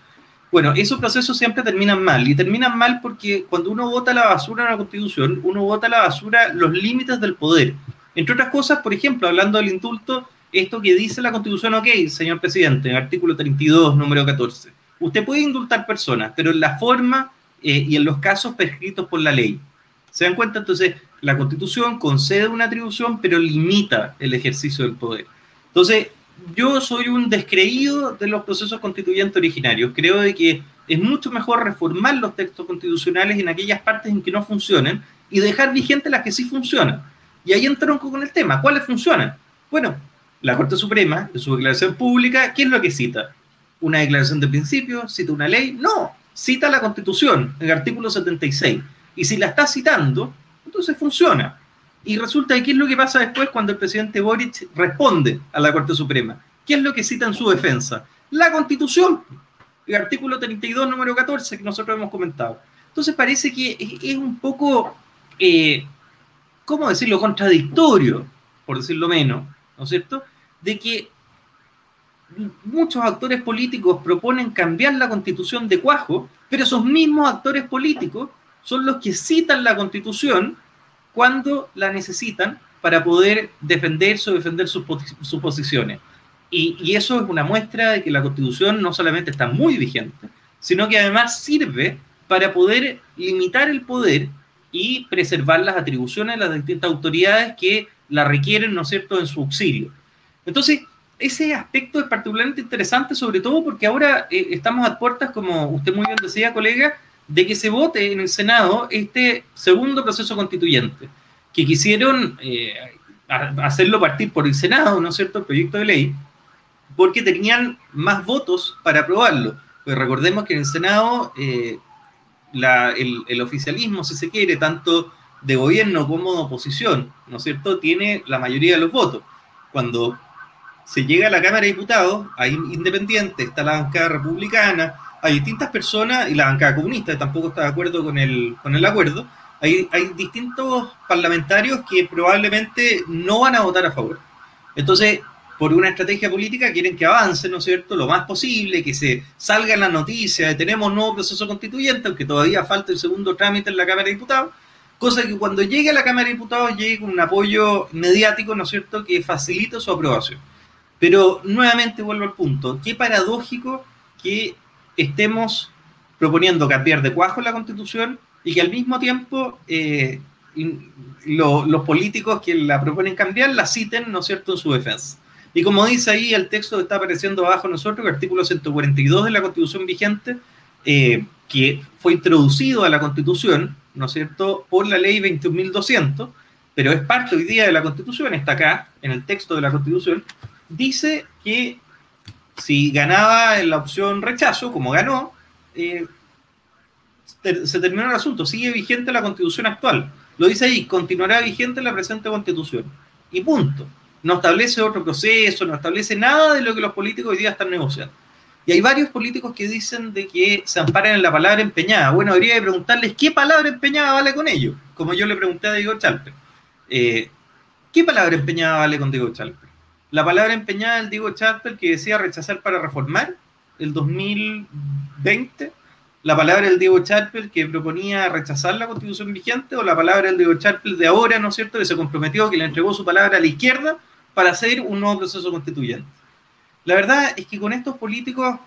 bueno, esos procesos siempre terminan mal y terminan mal porque cuando uno vota la basura en la Constitución, uno vota la basura los límites del poder. Entre otras cosas, por ejemplo, hablando del indulto, esto que dice la Constitución, ok, señor presidente, en artículo 32, número 14. Usted puede indultar personas, pero en la forma eh, y en los casos prescritos por la ley. ¿Se dan cuenta? Entonces, la Constitución concede una atribución, pero limita el ejercicio del poder. Entonces, yo soy un descreído de los procesos constituyentes originarios. Creo de que es mucho mejor reformar los textos constitucionales en aquellas partes en que no funcionen y dejar vigentes las que sí funcionan. Y ahí entronco con el tema. ¿Cuáles funcionan? Bueno, la Corte Suprema, en su declaración pública, ¿qué es lo que cita? ¿Una declaración de principio? ¿Cita una ley? No, cita la Constitución, el artículo 76. Y si la está citando, entonces funciona. Y resulta que qué es lo que pasa después cuando el presidente Boric responde a la Corte Suprema. ¿Qué es lo que cita en su defensa? La Constitución, el artículo 32, número 14, que nosotros hemos comentado. Entonces parece que es un poco, eh, ¿cómo decirlo?, contradictorio, por decirlo menos, ¿no es cierto?, de que muchos actores políticos proponen cambiar la constitución de cuajo, pero esos mismos actores políticos son los que citan la constitución cuando la necesitan para poder defenderse o defender sus, posiciones. Y, eso es una muestra de que la Constitución no solamente está muy vigente, sino que además sirve para poder limitar el poder y preservar las atribuciones de las distintas autoridades que la requieren, ¿no es cierto?, en su auxilio. Entonces, ese aspecto es particularmente interesante, sobre todo porque ahora eh, estamos a puertas, como usted muy bien decía, colega, de que se vote en el Senado este segundo proceso constituyente, que quisieron eh, hacerlo partir por el Senado, ¿no es cierto?, el proyecto de ley, porque tenían más votos para aprobarlo. Pues recordemos que en el Senado eh, el, el, oficialismo, si se quiere, tanto de gobierno como de oposición, ¿no es cierto?, tiene la mayoría de los votos. Cuando se llega a la Cámara de Diputados, hay independientes, está la bancada republicana, hay distintas personas, y la bancada comunista tampoco está de acuerdo con el, con el acuerdo, hay hay, distintos parlamentarios que probablemente no van a votar a favor. Entonces, por una estrategia política quieren que avance, ¿no es cierto?, lo más posible, que se salga en la noticia de tenemos nuevo proceso constituyente, aunque todavía falta el segundo trámite en la Cámara de Diputados, cosa que cuando llegue a la Cámara de Diputados llegue con un apoyo mediático, ¿no es cierto?, que facilite su aprobación. Pero nuevamente vuelvo al punto, qué paradójico que estemos proponiendo cambiar de cuajo la Constitución y que al mismo tiempo eh, los políticos que la proponen cambiar la citen, ¿no es cierto?, en su defensa. Y como dice ahí el texto que está apareciendo abajo nosotros, el artículo 142 de la Constitución vigente, eh, que fue introducido a la Constitución, ¿no es cierto?, por la ley 21.200, pero es parte hoy día de la Constitución, está acá, en el texto de la Constitución, dice que si ganaba en la opción rechazo, como ganó, eh, se terminó el asunto, sigue vigente la Constitución actual. Lo dice ahí, continuará vigente la presente Constitución. Y punto no establece otro proceso, no establece nada de lo que los políticos hoy día están negociando. Y hay varios políticos que dicen de que se amparan en la palabra empeñada. Bueno, habría que preguntarles qué palabra empeñada vale con ellos, como yo le pregunté a Diego Chalper. Eh, ¿Qué palabra empeñada vale con Diego Chalper? La palabra empeñada del Diego Chalper que decía rechazar para reformar el 2020, la palabra del Diego Chalper que proponía rechazar la constitución vigente, o la palabra del Diego Chalper de ahora, ¿no es cierto?, que se comprometió, que le entregó su palabra a la izquierda para hacer un nuevo proceso constituyente. La verdad es que con estos políticos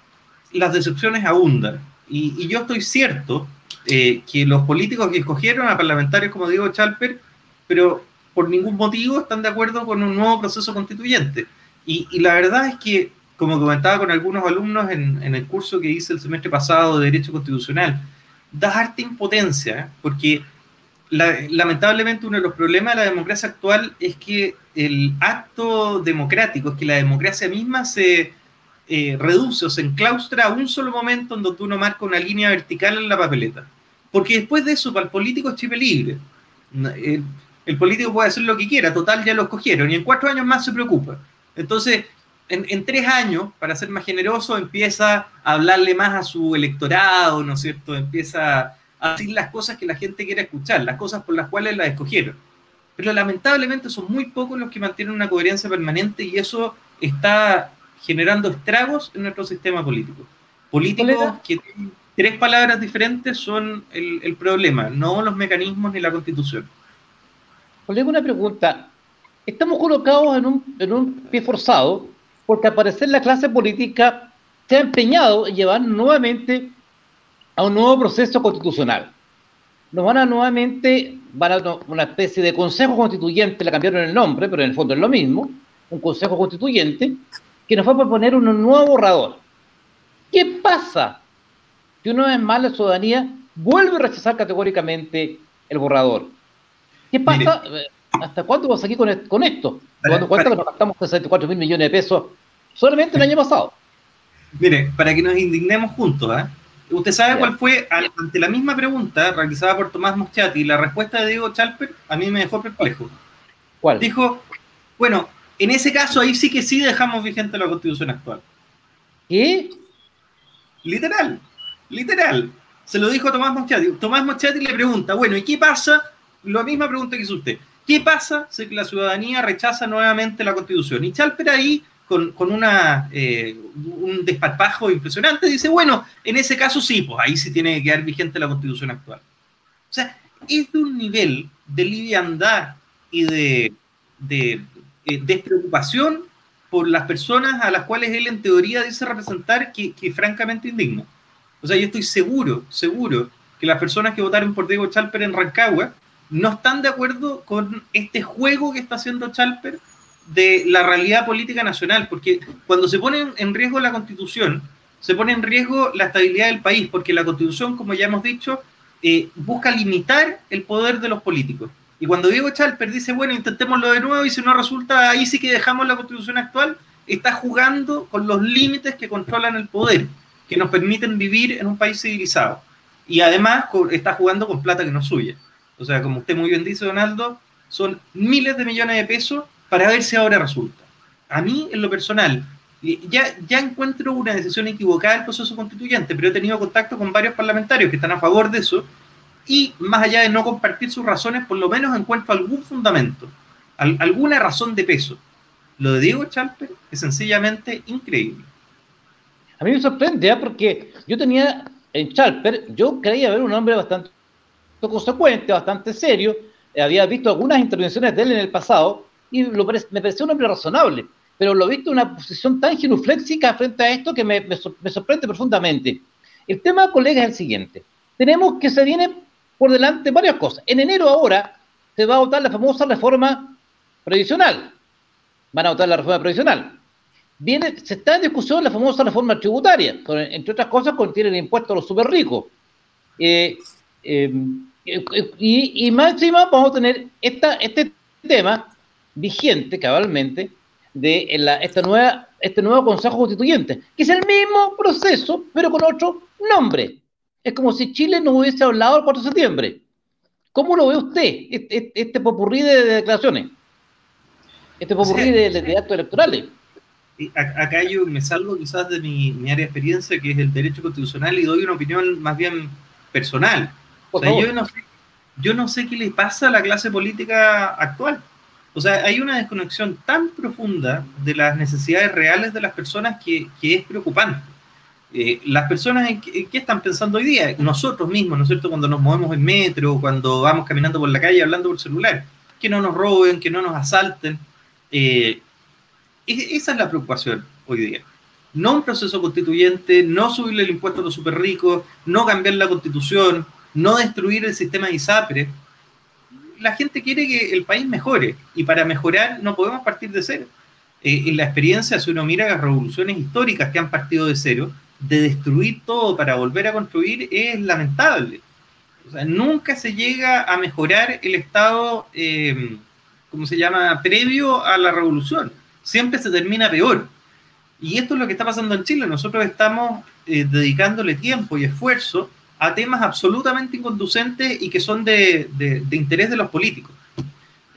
las decepciones abundan. Y, yo estoy cierto eh, que los políticos que escogieron a parlamentarios como Diego Chalper, pero por ningún motivo están de acuerdo con un nuevo proceso constituyente. Y, la verdad es que, como comentaba con algunos alumnos en, el curso que hice el semestre pasado de Derecho Constitucional, da harta impotencia, ¿eh? porque lamentablemente uno de los problemas de la democracia actual es que el acto democrático, es que la democracia misma se eh, reduce o se enclaustra a un solo momento en donde uno marca una línea vertical en la papeleta. Porque después de eso, para el político es chip libre. El, el, político puede hacer lo que quiera, total ya lo escogieron, y en cuatro años más se preocupa. Entonces, en, en, tres años, para ser más generoso, empieza a hablarle más a su electorado, ¿no es cierto? Empieza a decir las cosas que la gente quiere escuchar, las cosas por las cuales la escogieron. Pero lamentablemente son muy pocos los que mantienen una coherencia permanente y eso está generando estragos en nuestro sistema político. Políticos que tienen tres palabras diferentes son el, problema, no los mecanismos ni la constitución. Colega, una pregunta. Estamos colocados en un, en un pie forzado porque al parecer la clase política se ha empeñado en llevar nuevamente a un nuevo proceso constitucional. Nos van a nuevamente, van a una especie de consejo constituyente, le cambiaron el nombre, pero en el fondo es lo mismo, un consejo constituyente, que nos va a proponer un nuevo borrador. ¿Qué pasa? Que una vez más la ciudadanía vuelve a rechazar categóricamente el borrador. ¿Qué pasa? ¿Hasta cuándo vamos aquí con, con esto? Cuenta que nos gastamos 64 mil millones de pesos solamente el año pasado. Mire, para que nos indignemos juntos, ¿eh? ¿Usted sabe cuál fue, ante la misma pregunta realizada por Tomás Moschati, la respuesta de Diego Chalper a mí me dejó perplejo? ¿Cuál? Dijo, bueno, en ese caso ahí sí que sí dejamos vigente la constitución actual. ¿Qué? Literal, literal. Se lo dijo Tomás Moschati. Tomás Moschati le pregunta, bueno, ¿y qué pasa? La misma pregunta que hizo usted. ¿Qué pasa si la ciudadanía rechaza nuevamente la constitución? Y Chalper ahí con, una, eh, un desparpajo impresionante, dice, bueno, en ese caso sí, pues ahí sí tiene que quedar vigente la constitución actual. O sea, es de un nivel de liviandad y de, de eh, despreocupación por las personas a las cuales él en teoría dice representar que, que francamente indigno. O sea, yo estoy seguro, seguro que las personas que votaron por Diego Chalper en Rancagua no están de acuerdo con este juego que está haciendo Chalper de la realidad política nacional, porque cuando se pone en riesgo la constitución, se pone en riesgo la estabilidad del país, porque la constitución, como ya hemos dicho, eh, busca limitar el poder de los políticos. Y cuando Diego Chalper dice, bueno, intentémoslo de nuevo y si no resulta, ahí sí que dejamos la constitución actual, está jugando con los límites que controlan el poder, que nos permiten vivir en un país civilizado. Y además está jugando con plata que no es suya. O sea, como usted muy bien dice, Donaldo, son miles de millones de pesos para ver si ahora resulta. A mí, en lo personal, ya, ya encuentro una decisión equivocada del proceso constituyente, pero he tenido contacto con varios parlamentarios que están a favor de eso y más allá de no compartir sus razones, por lo menos encuentro algún fundamento, alguna razón de peso. Lo de Diego Chalper es sencillamente increíble. A mí me sorprende, ¿eh? porque yo tenía en Chalper, yo creía ver un hombre bastante consecuente, bastante serio, había visto algunas intervenciones de él en el pasado y me pareció un hombre razonable, pero lo he visto en una posición tan genuflexica frente a esto que me, sorprende profundamente. El tema, colega, es el siguiente. Tenemos que se viene por delante varias cosas. En enero ahora se va a votar la famosa reforma previsional. Van a votar la reforma previsional. Viene, se está en discusión la famosa reforma tributaria, entre otras cosas contiene el impuesto a los super ricos. Eh, eh, y, y, más encima vamos a tener esta, este tema vigente cabalmente de la, esta nueva, este nuevo Consejo Constituyente, que es el mismo proceso, pero con otro nombre. Es como si Chile no hubiese hablado el 4 de septiembre. ¿Cómo lo ve usted, este, este popurrí de declaraciones? Este popurrí de, actos electorales. Acá yo me salgo quizás de mi, área de experiencia, que es el derecho constitucional, y doy una opinión más bien personal. Yo, no sé, yo no sé qué le pasa a la clase política actual. O sea, hay una desconexión tan profunda de las necesidades reales de las personas que, que es preocupante. Eh, las personas en qué, están pensando hoy día, nosotros mismos, ¿no es cierto? Cuando nos movemos en metro, cuando vamos caminando por la calle hablando por celular, que no nos roben, que no nos asalten. Eh, esa es la preocupación hoy día. No un proceso constituyente, no subirle el impuesto a los super ricos, no cambiar la constitución, no destruir el sistema de ISAPRE. La gente quiere que el país mejore y para mejorar no podemos partir de cero. Eh, en la experiencia, si uno mira las revoluciones históricas que han partido de cero, de destruir todo para volver a construir es lamentable. Nunca se llega a mejorar el estado, eh, ¿cómo se llama?, previo a la revolución. Siempre se termina peor. Y esto es lo que está pasando en Chile. Nosotros estamos eh, dedicándole tiempo y esfuerzo a temas absolutamente inconducentes y que son de interés de los políticos.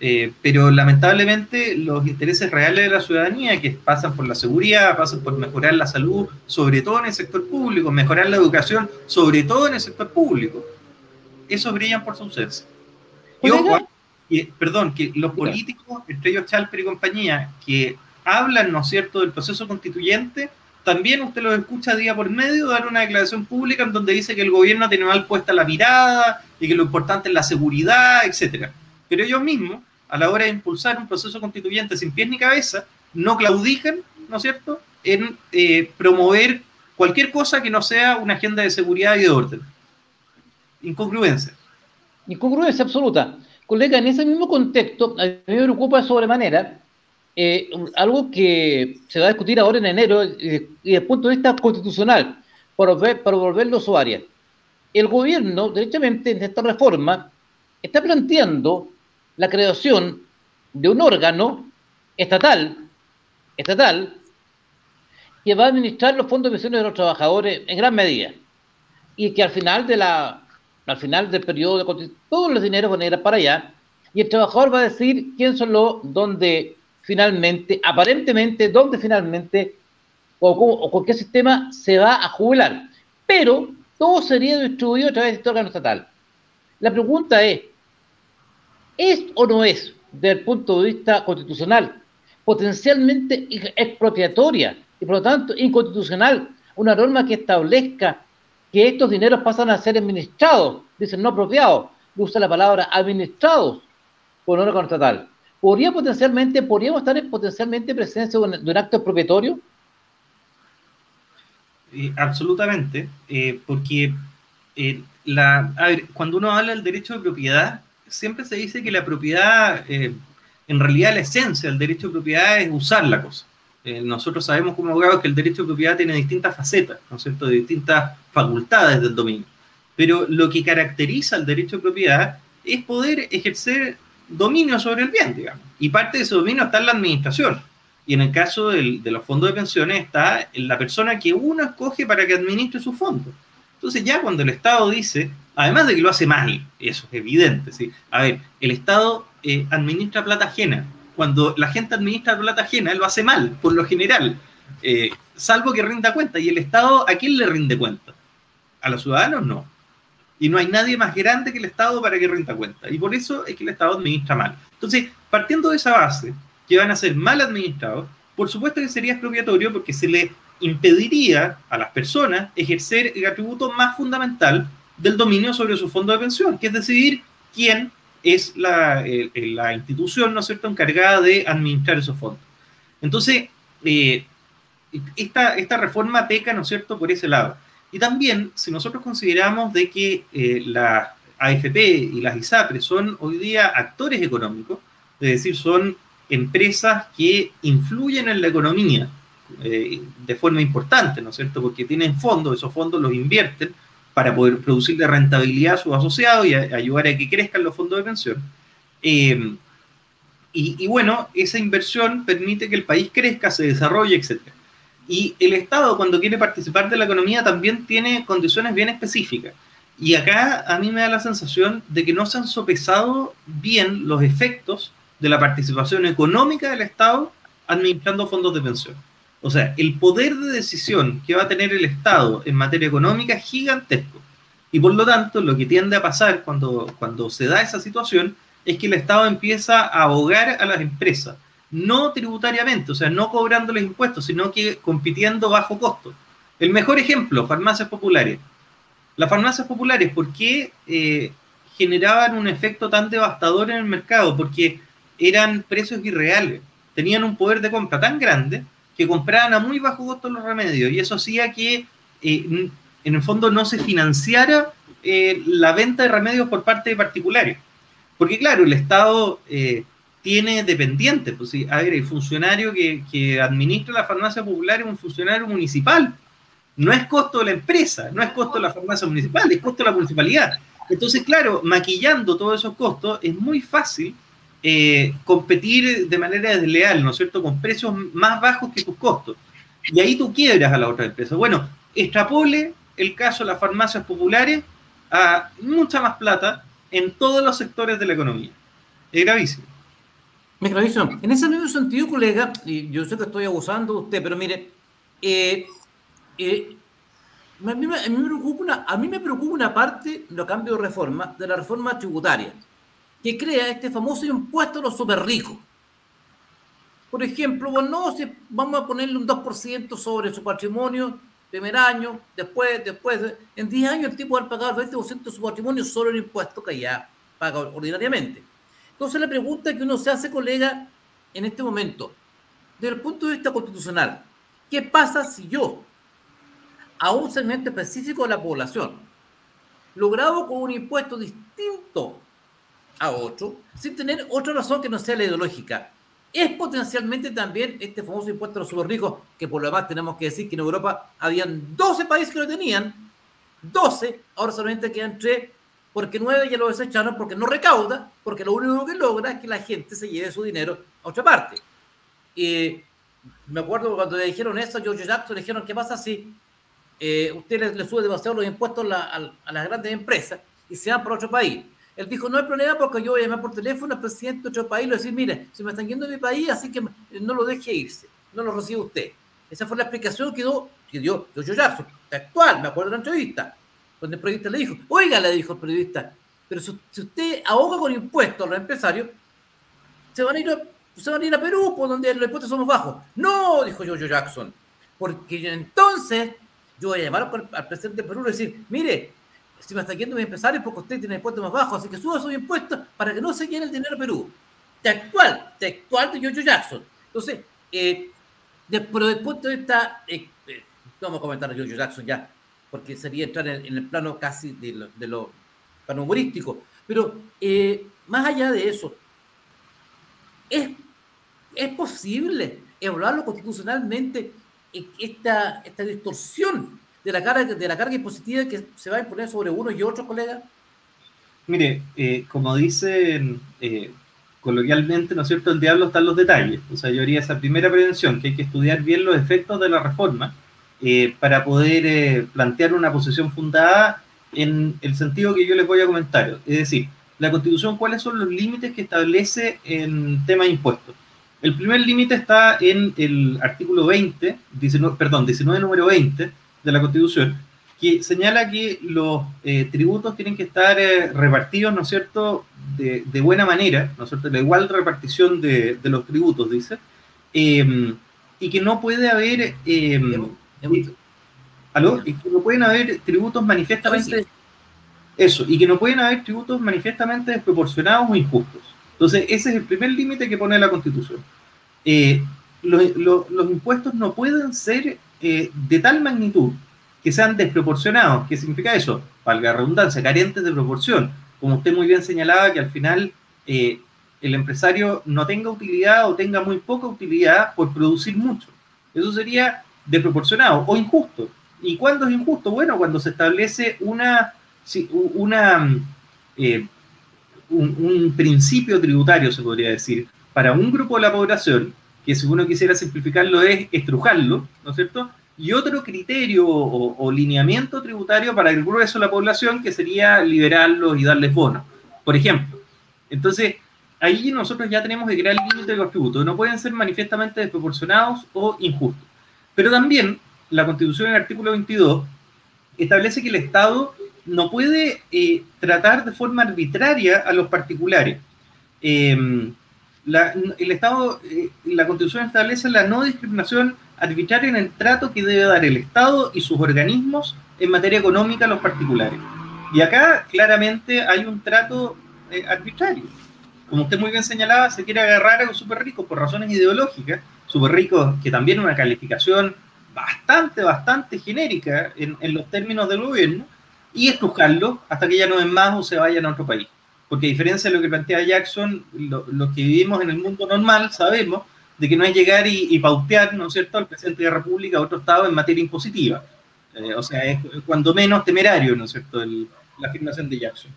Eh, pero lamentablemente los intereses reales de la ciudadanía, que pasan por la seguridad, pasan por mejorar la salud, sobre todo en el sector público, mejorar la educación, sobre todo en el sector público, esos brillan por su ausencia. Y perdón, que los políticos, entre ellos Chalper y compañía, que hablan, ¿no es cierto?, del proceso constituyente, también usted los escucha día por medio dar una declaración pública en donde dice que el gobierno tiene mal puesta la mirada y que lo importante es la seguridad, etcétera. Pero ellos mismos a la hora de impulsar un proceso constituyente sin pies ni cabeza, no claudican, ¿no es cierto?, en eh, promover cualquier cosa que no sea una agenda de seguridad y de orden. Incongruencia. Incongruencia absoluta. Colega, en ese mismo contexto, a mí me preocupa sobremanera eh, algo que se va a discutir ahora en enero y desde el punto de vista constitucional, para, volver, para volverlo su área. El gobierno, derechamente, en esta reforma, está planteando la creación de un órgano estatal, estatal, que va a administrar los fondos de pensiones de los trabajadores en gran medida. Y que al final de la al final del periodo de todos los dineros van a ir para allá y el trabajador va a decir quién son los donde finalmente, aparentemente, dónde finalmente o, con qué sistema se va a jubilar. Pero todo sería distribuido a través de este órgano estatal. La pregunta es, ¿Es o no es, desde el punto de vista constitucional, potencialmente expropiatoria y por lo tanto inconstitucional una norma que establezca que estos dineros pasan a ser administrados, dicen no apropiados, usa la palabra administrados por un órgano estatal? ¿Podría potencialmente, podríamos estar en potencialmente presencia de un, acto expropiatorio? Eh, absolutamente, eh, porque eh, cuando uno habla del derecho de propiedad, siempre se dice que la propiedad, en realidad la esencia del derecho de propiedad es usar la cosa. Nosotros sabemos como abogados que el derecho de propiedad tiene distintas facetas, ¿no es cierto?, de distintas facultades del dominio. Pero lo que caracteriza al derecho de propiedad es poder ejercer dominio sobre el bien, digamos. Y parte de ese dominio está en la administración. Y en el caso de los fondos de pensiones está la persona que uno escoge para que administre su fondo. Entonces ya cuando el Estado dice, además de que lo hace mal, eso es evidente, ¿sí? A ver, el Estado eh, administra plata ajena. Cuando la gente administra plata ajena, lo hace mal, por lo general, eh, salvo que rinda cuenta. ¿Y el Estado a quién le rinde cuenta? A los ciudadanos no. Y no hay nadie más grande que el Estado para que renta cuenta. Y por eso es que el Estado administra mal. Entonces, partiendo de esa base, que van a ser mal administrados, por supuesto que sería expropiatorio porque se le impediría a las personas ejercer el atributo más fundamental del dominio sobre su fondo de pensión, que es decidir quién es la, la institución, ¿no es cierto?, encargada de administrar esos fondos. Entonces, eh, esta, esta reforma peca, ¿no es cierto?, por ese lado. Y también, si nosotros consideramos de que eh, las AFP y las ISAPRE son hoy día actores económicos, es decir, son empresas que influyen en la economía eh, de forma importante, ¿no es cierto? Porque tienen fondos, esos fondos los invierten para poder producirle rentabilidad a sus asociados y ayudar a que crezcan los fondos de pensión. Eh, y, y, bueno, esa inversión permite que el país crezca, se desarrolle, etc. Y el Estado, cuando quiere participar de la economía, también tiene condiciones bien específicas. Y acá a mí me da la sensación de que no se han sopesado bien los efectos de la participación económica del Estado administrando fondos de pensión. O sea, el poder de decisión que va a tener el Estado en materia económica es gigantesco. Y por lo tanto, lo que tiende a pasar cuando, cuando se da esa situación es que el Estado empieza a ahogar a las empresas, no tributariamente, o sea, no cobrándoles impuestos, sino que compitiendo bajo costo. El mejor ejemplo, farmacias populares. Las farmacias populares, ¿por qué eh, generaban un efecto tan devastador en el mercado? Porque eran precios irreales, tenían un poder de compra tan grande que compraban a muy bajo costo los remedios y eso hacía que eh, en el fondo no se financiara eh, la venta de remedios por parte de particulares. Porque claro, el Estado tiene dependientes, pues, ¿sí? a ver, el funcionario que, que, administra la farmacia popular es un funcionario municipal. No es costo de la empresa, no es costo de la farmacia municipal, es costo de la municipalidad. Entonces, claro, maquillando todos esos costos es muy fácil eh, competir de manera desleal, ¿no es cierto?, con precios más bajos que tus costos. Y ahí tú quiebras a la otra empresa. Bueno, extrapole el caso de las farmacias populares a mucha más plata en todos los sectores de la economía. Es gravísimo. Gravísimo. En ese mismo sentido, colega, y yo sé que estoy abusando de usted, pero mire, eh, eh, a, mí, me preocupa una, a mí me preocupa una parte, lo cambio de reforma, de la reforma tributaria que crea este famoso impuesto a los super ricos. Por ejemplo, bueno, si vamos a ponerle un 2% sobre su patrimonio primer año, después, después, en 10 años el tipo va a pagar 20% de su patrimonio solo el impuesto que ya paga ordinariamente. Entonces la pregunta que uno se hace, colega, en este momento, desde el punto de vista constitucional, ¿qué pasa si yo, a un segmento específico de la población, logrado con un impuesto distinto a otro, sin tener otra razón que no sea la ideológica. Es potencialmente también este famoso impuesto a los super ricos, que por lo demás tenemos que decir que en Europa habían 12 países que lo tenían, 12, ahora solamente quedan 3, porque 9 ya lo desecharon porque no recauda, porque lo único que logra es que la gente se lleve su dinero a otra parte. Y me acuerdo cuando le dijeron eso a George Jackson, le dijeron, ¿qué pasa si eh, usted le, sube demasiado los impuestos a, a las grandes empresas y se van para otro país? Él dijo, no hay problema porque yo voy a llamar por teléfono al presidente de otro país y le voy a decir, mire, se me están yendo de mi país, así que no lo deje irse, no lo recibe usted. Esa fue la explicación que dio, que dio Jojo Jackson, actual, me acuerdo de la entrevista, donde el periodista le dijo, oiga, le dijo el periodista, pero si, usted ahoga con impuestos a los empresarios, se van a ir a, se van a, ir a Perú, por donde los impuestos son más bajos. No, dijo Jojo Jackson, porque entonces yo voy a llamar al presidente de Perú y decir, mire, si me está yendo mi empresario porque usted tiene impuestos más bajos, así que suba sus impuestos para que no se llene el dinero a Perú. Textual, textual de George Jackson. Entonces, eh, pero el punto de vista, eh, eh, vamos a comentar a George Jackson ya, porque sería entrar en, el plano casi de lo, de lo plano humorístico. Pero eh, más allá de eso, es, es posible evaluarlo constitucionalmente esta, esta distorsión de la carga, de la carga impositiva que se va a imponer sobre uno y otro, colega? Mire, eh, como dicen eh, coloquialmente, ¿no es cierto? El diablo está en los detalles. O sea, yo haría esa primera prevención, que hay que estudiar bien los efectos de la reforma eh, para poder eh, plantear una posición fundada en el sentido que yo les voy a comentar. Es decir, la Constitución, ¿cuáles son los límites que establece en tema de impuestos? El primer límite está en el artículo 20, 19, perdón, 19 número 20, de la Constitución, que señala que los eh, tributos tienen que estar repartidos, ¿no es cierto?, de, buena manera, ¿no es cierto?, la igual repartición de, los tributos, dice, y que no puede haber, ¿aló? Y que no pueden haber tributos manifiestamente, eso, y que no pueden haber tributos manifiestamente desproporcionados o injustos. Entonces, ese es el primer límite que pone la Constitución. Los, los, los, impuestos no pueden ser de tal magnitud que sean desproporcionados. ¿Qué significa eso? Valga la redundancia, carentes de proporción. Como usted muy bien señalaba, que al final eh, el empresario no tenga utilidad o tenga muy poca utilidad por producir mucho. Eso sería desproporcionado o injusto. ¿Y cuándo es injusto? Bueno, cuando se establece una, una, eh, un, un principio tributario, se podría decir, para un grupo de la población, que si uno quisiera simplificarlo es estrujarlo, ¿no es cierto? y otro criterio o, lineamiento tributario para el grueso de la población que sería liberarlos y darles bonos, por ejemplo. Entonces, ahí nosotros ya tenemos que crear el límite de los tributos, no pueden ser manifiestamente desproporcionados o injustos. Pero también la Constitución en el artículo 22 establece que el Estado no puede eh, tratar de forma arbitraria a los particulares. Eh, el Estado, eh, la Constitución establece la no discriminación arbitraria en el trato que debe dar el Estado y sus organismos en materia económica a los particulares. Y acá claramente hay un trato eh, arbitrario. Como usted muy bien señalaba, se quiere agarrar a los súper ricos por razones ideológicas, súper ricos que también es una calificación bastante, bastante genérica en, en los términos del gobierno, y estrujarlos hasta que ya no ven más o se vayan a otro país. Porque a diferencia de lo que plantea Jackson, los que vivimos en el mundo normal sabemos de que no es llegar y, pautear, ¿no es cierto?, al presidente de la República a otro Estado en materia impositiva. Eh, o sea, es cuando menos temerario, ¿no es cierto?, la afirmación de Jackson.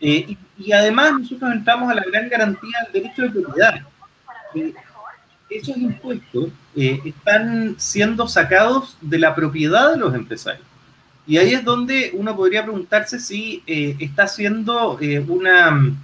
Eh, y, además nosotros entramos a la gran garantía del derecho de propiedad. Eh, esos impuestos están siendo sacados de la propiedad de los empresarios. Y ahí es donde uno podría preguntarse si está haciendo una,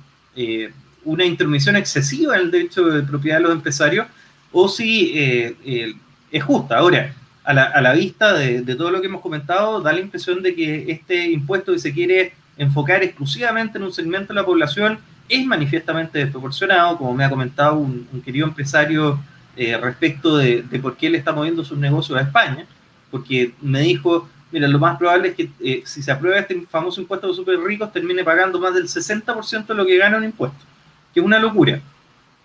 una intromisión excesiva en el derecho de propiedad de los empresarios o si eh, eh, es justa. Ahora, a la, a la vista de, de, todo lo que hemos comentado, da la impresión de que este impuesto que se quiere enfocar exclusivamente en un segmento de la población es manifiestamente desproporcionado, como me ha comentado un, querido empresario eh, respecto de, de, por qué él está moviendo sus negocios a España, porque me dijo, mira, lo más probable es que eh, si se aprueba este famoso impuesto a los super ricos, termine pagando más del 60% de lo que gana un impuesto, que es una locura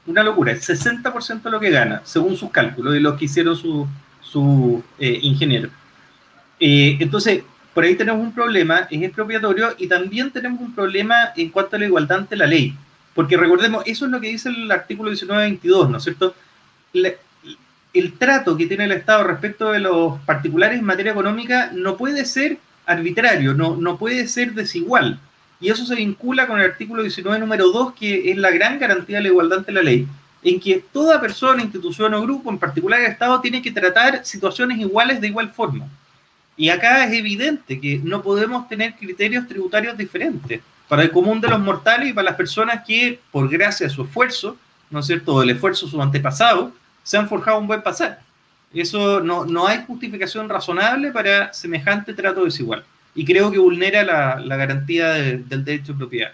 una locura, el 60% de lo que gana, según sus cálculos y los que hicieron sus su, eh, ingenieros. Entonces, por ahí tenemos un problema, es expropiatorio, y también tenemos un problema en cuanto a la igualdad ante la ley. Porque recordemos, eso es lo que dice el artículo 1922, ¿no es cierto? La, el trato que tiene el Estado respecto de los particulares en materia económica no puede ser arbitrario, no, no puede ser desigual y eso se vincula con el artículo 19, número 2, que es la gran garantía de la igualdad ante la ley, en que toda persona, institución o grupo, en particular el Estado, tiene que tratar situaciones iguales de igual forma. Y acá es evidente que no podemos tener criterios tributarios diferentes para el común de los mortales y para las personas que, por gracia de su esfuerzo, ¿no es cierto?, o el esfuerzo de sus antepasados, se han forjado un buen pasar. Eso no, no hay justificación razonable para semejante trato desigual y creo que vulnera la, la garantía de, del derecho de propiedad.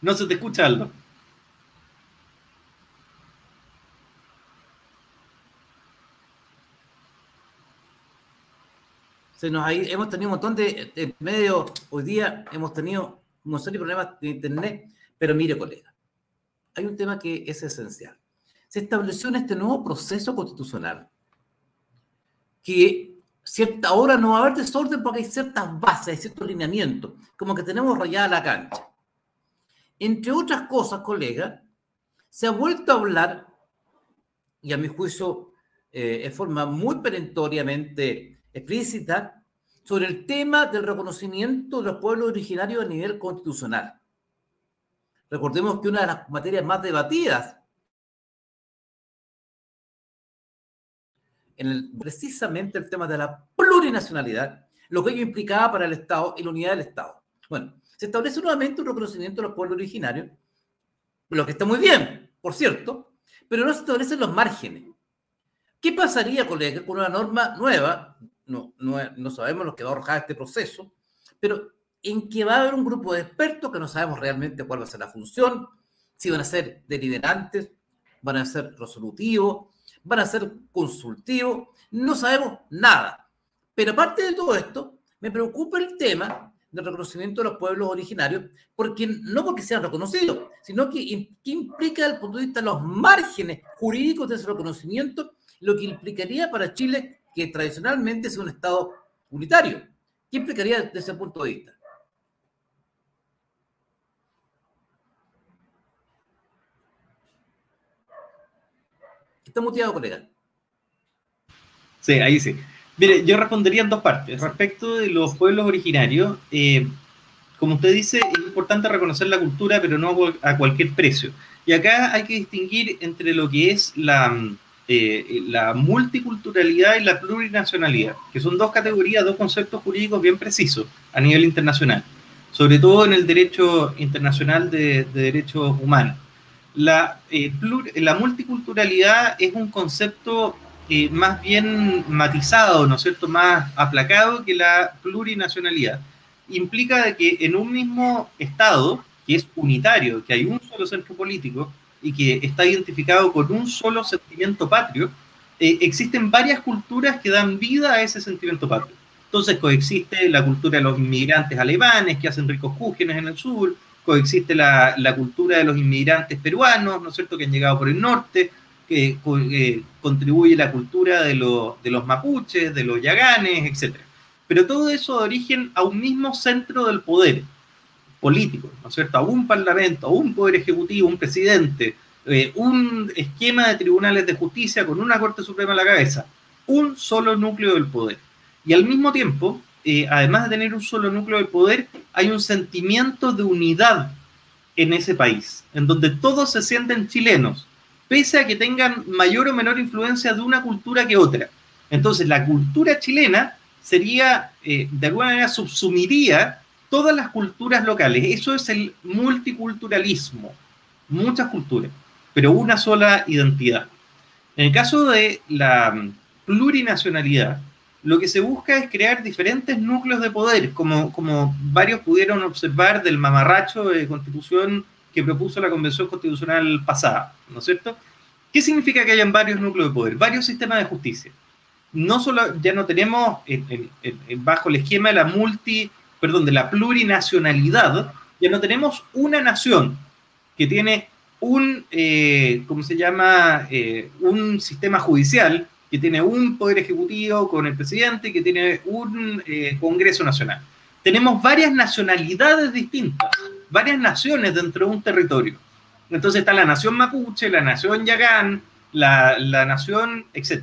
No se te escucha, Aldo. Se nos ha hemos tenido un montón de, de medios, hoy día hemos tenido un montón de problemas de internet, pero mire, colega, hay un tema que es esencial se estableció en este nuevo proceso constitucional que cierta hora no va a haber desorden porque hay ciertas bases, hay ciertos lineamientos, como que tenemos rayada la cancha. Entre otras cosas, colega, se ha vuelto a hablar, y a mi juicio eh, en forma muy perentoriamente explícita, sobre el tema del reconocimiento de los pueblos originarios a nivel constitucional. Recordemos que una de las materias más debatidas en precisamente el tema de la plurinacionalidad, lo que ello implicaba para el Estado y la unidad del Estado. Bueno, se establece nuevamente un reconocimiento de los pueblos originarios, lo que está muy bien, por cierto, pero no se establecen los márgenes. ¿Qué pasaría con, una norma nueva? No, no, no sabemos lo que va a arrojar este proceso, pero en que va a haber un grupo de expertos que no sabemos realmente cuál va a ser la función, si van a ser deliberantes, van a ser resolutivos, van a ser consultivos, no sabemos nada. Pero aparte de todo esto, me preocupa el tema del reconocimiento de los pueblos originarios, porque no porque sean reconocidos, sino que, que implica desde el punto de vista de los márgenes jurídicos de ese reconocimiento, lo que implicaría para Chile que tradicionalmente es un Estado unitario. ¿Qué implicaría desde ese punto de vista? Está muteado, colega. Sí, ahí sí. Mire, yo respondería en dos partes. Respecto de los pueblos originarios, eh, como usted dice, es importante reconocer la cultura, pero no a cualquier precio. Y acá hay que distinguir entre lo que es la, eh, la multiculturalidad y la plurinacionalidad, que son dos categorías, dos conceptos jurídicos bien precisos a nivel internacional, sobre todo en el derecho internacional de derechos humanos. La, eh, la multiculturalidad es un concepto eh, más bien matizado, ¿no es cierto?, más aplacado que la plurinacionalidad. Implica que en un mismo Estado, que es unitario, que hay un solo centro político y que está identificado con un solo sentimiento patrio, eh, existen varias culturas que dan vida a ese sentimiento patrio. Entonces coexiste la cultura de los inmigrantes alemanes que hacen ricos cúgenes en el sur, coexiste la, la, cultura de los inmigrantes peruanos, ¿no es cierto?, que han llegado por el norte, que eh, contribuye la cultura de, de, los mapuches, de los yaganes, etc. Pero todo eso de origen a un mismo centro del poder político, ¿no es cierto?, un parlamento, un poder ejecutivo, un presidente, eh, un esquema de tribunales de justicia con una Corte Suprema a la cabeza, un solo núcleo del poder. Y al mismo tiempo, eh, además de tener un solo núcleo de poder, hay un sentimiento de unidad en ese país, en donde todos se sienten chilenos, pese a que tengan mayor o menor influencia de una cultura que otra. Entonces, la cultura chilena sería, eh, de alguna manera, subsumiría todas las culturas locales. Eso es el multiculturalismo, muchas culturas, pero una sola identidad. En el caso de la plurinacionalidad, lo que se busca es crear diferentes núcleos de poder, como, como varios pudieron observar del mamarracho de constitución que propuso la Convención Constitucional pasada, ¿no es cierto? ¿Qué significa que hayan varios núcleos de poder, varios sistemas de justicia? No solo, ya no tenemos bajo el esquema de la multi, perdón, de la plurinacionalidad, ya no tenemos una nación que tiene un, eh, ¿cómo se llama? Eh, un sistema judicial que tiene un poder ejecutivo con el presidente, que tiene un eh, Congreso Nacional. Tenemos varias nacionalidades distintas, varias naciones dentro de un territorio. Entonces está la nación mapuche, la nación yagán, la, la nación, etc.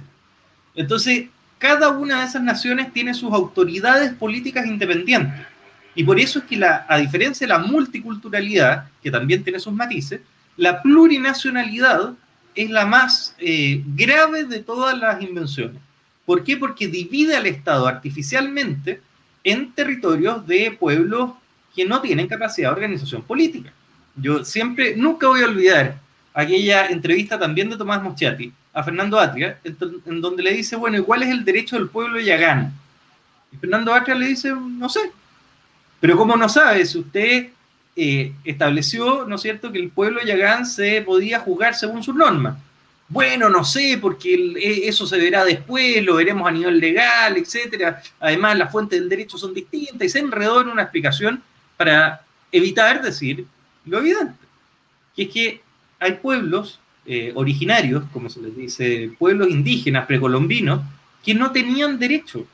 Entonces, cada una de esas naciones tiene sus autoridades políticas independientes. Y por eso es que, a diferencia de la multiculturalidad, que también tiene sus matices, la plurinacionalidad es la más eh, grave de todas las invenciones. ¿Por qué? Porque divide al Estado artificialmente en territorios de pueblos que no tienen capacidad de organización política. Yo siempre, nunca voy a olvidar aquella entrevista también de Tomás Moschati a Fernando Atria, en, donde le dice, bueno, ¿y cuál es el derecho del pueblo yagán? Y Fernando Atria le dice, no sé. Pero ¿cómo no sabe? Si usted eh, estableció, ¿no es cierto?, que el pueblo yagán se podía juzgar según sus normas. Bueno, no sé, porque e, eso se verá después, lo veremos a nivel legal, etcétera. Además, las fuentes del derecho son distintas y se enredó en una explicación para evitar decir lo evidente, que es que hay pueblos eh, originarios, como se les dice, pueblos indígenas precolombinos, que no tenían derecho.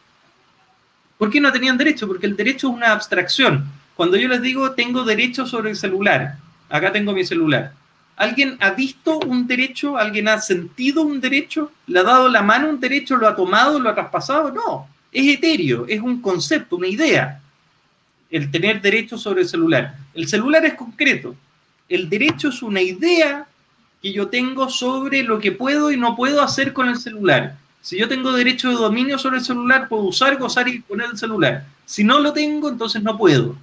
¿Por qué no tenían derecho? Porque el derecho es una abstracción. Cuando yo les digo tengo derecho sobre el celular, acá tengo mi celular, ¿alguien ha visto un derecho? ¿Alguien ha sentido un derecho? ¿Le ha dado la mano un derecho? ¿Lo ha tomado? ¿Lo ha traspasado? No, es etéreo, es un concepto, una idea, el tener derecho sobre el celular. El celular es concreto, el derecho es una idea que yo tengo sobre lo que puedo y no puedo hacer con el celular. Si yo tengo derecho de dominio sobre el celular, puedo usar, gozar y poner el celular. Si no lo tengo, entonces no puedo.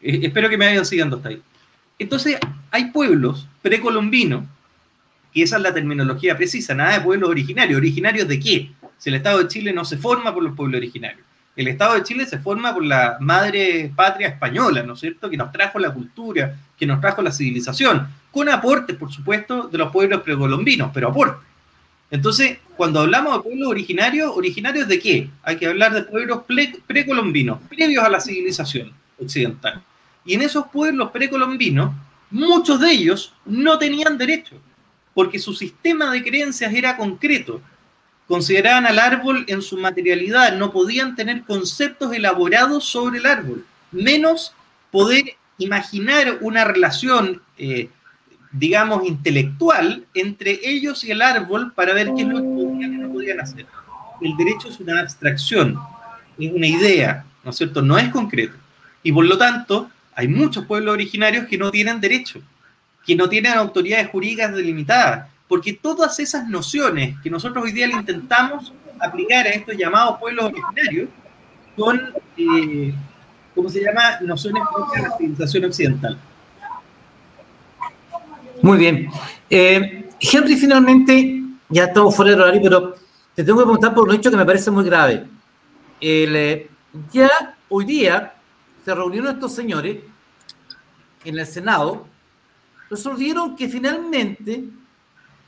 Eh, espero que me vayan siguiendo hasta ahí. Entonces, hay pueblos precolombinos que esa es la terminología precisa, nada de pueblos originarios. ¿Originarios de qué? Si el Estado de Chile no se forma por los pueblos originarios. El Estado de Chile se forma por la madre patria española, ¿no es cierto?, que nos trajo la cultura, que nos trajo la civilización, con aportes, por supuesto, de los pueblos precolombinos, pero aportes. Entonces, cuando hablamos de pueblos originarios, ¿originarios de qué? Hay que hablar de pueblos precolombinos, previos a la civilización occidental. Y en esos pueblos precolombinos, muchos de ellos no tenían derecho, porque su sistema de creencias era concreto. Consideraban al árbol en su materialidad, no podían tener conceptos elaborados sobre el árbol, menos poder imaginar una relación eh, digamos, intelectual entre ellos y el árbol para ver qué es lo que podían y no podían hacer. El derecho es una abstracción, es una idea, ¿no es cierto? No es concreto. Y por lo tanto, hay muchos pueblos originarios que no tienen derecho, que no tienen autoridades jurídicas delimitadas, porque todas esas nociones que nosotros hoy día le intentamos aplicar a estos llamados pueblos originarios son, eh, ¿cómo se llama?, nociones de la civilización occidental. Muy bien. Eh, Henry, finalmente, ya estamos fuera del horario, pero te tengo que preguntar por un hecho que me parece muy grave. Eh, ya hoy día se reunieron estos señores en el Senado, resolvieron que finalmente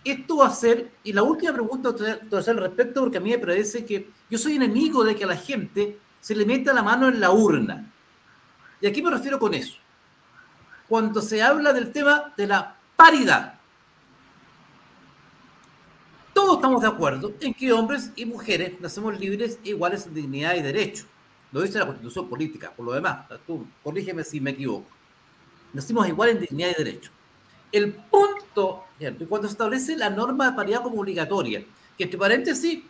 esto va a ser, y la última pregunta que a hacer al respecto, porque a mí me parece que yo soy enemigo de que a la gente se le meta la mano en la urna. Y aquí me refiero con eso. Cuando se habla del tema de la paridad. Todos estamos de acuerdo en que hombres y mujeres nacemos libres e iguales en dignidad y derecho. Lo dice la Constitución Política, por lo demás. Tú, corrígeme si me equivoco. Nacimos iguales en dignidad y derecho. El punto, cuando se establece la norma de paridad como obligatoria, que entre paréntesis,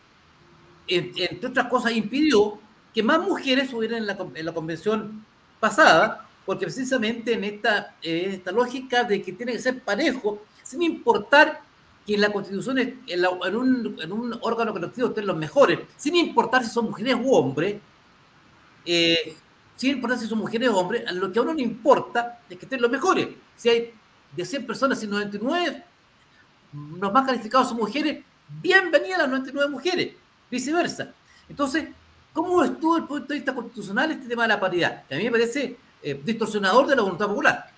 entre otras cosas, impidió que más mujeres estuvieran en la, en la convención pasada, porque precisamente en esta, esta lógica de que tiene que ser parejo, sin importar que en la constitución, en, un, en un, órgano colectivo estén los mejores, sin importar si son mujeres u hombres, eh, sin importar si son mujeres o hombres, lo que a uno le importa es que estén los mejores. Si hay de 100 personas y 99, los más calificados son mujeres, bienvenidas las 99 mujeres, viceversa. Entonces, ¿cómo estuvo el punto de vista constitucional este tema de la paridad? a mí me parece eh, distorsionador de la voluntad popular.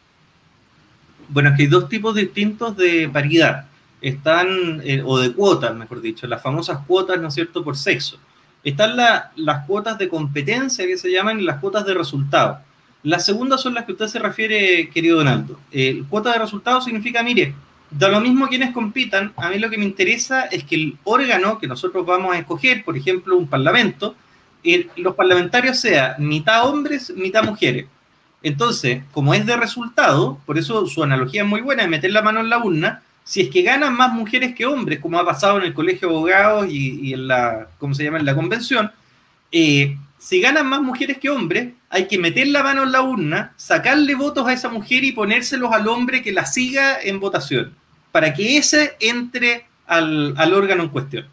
Bueno, es que hay dos tipos distintos de paridad. Están, eh, o de cuotas, mejor dicho, las famosas cuotas, ¿no es cierto?, por sexo. Están las cuotas de competencia que se llaman y las cuotas de resultado. Las segundas son las que usted se refiere, querido Donaldo. Eh, cuota de resultado significa, mire, da lo mismo quienes compitan, a mí lo que me interesa es que el órgano que nosotros vamos a escoger, por ejemplo, un parlamento, los parlamentarios sean mitad hombres, mitad mujeres. Entonces, como es de resultado, por eso su analogía es muy buena de meter la mano en la urna, si es que ganan más mujeres que hombres, como ha pasado en el Colegio de Abogados y, en la, ¿cómo se llama?, en la convención, eh, si ganan más mujeres que hombres, hay que meter la mano en la urna, sacarle votos a esa mujer y ponérselos al hombre que la siga en votación, para que ese entre al, al órgano en cuestión.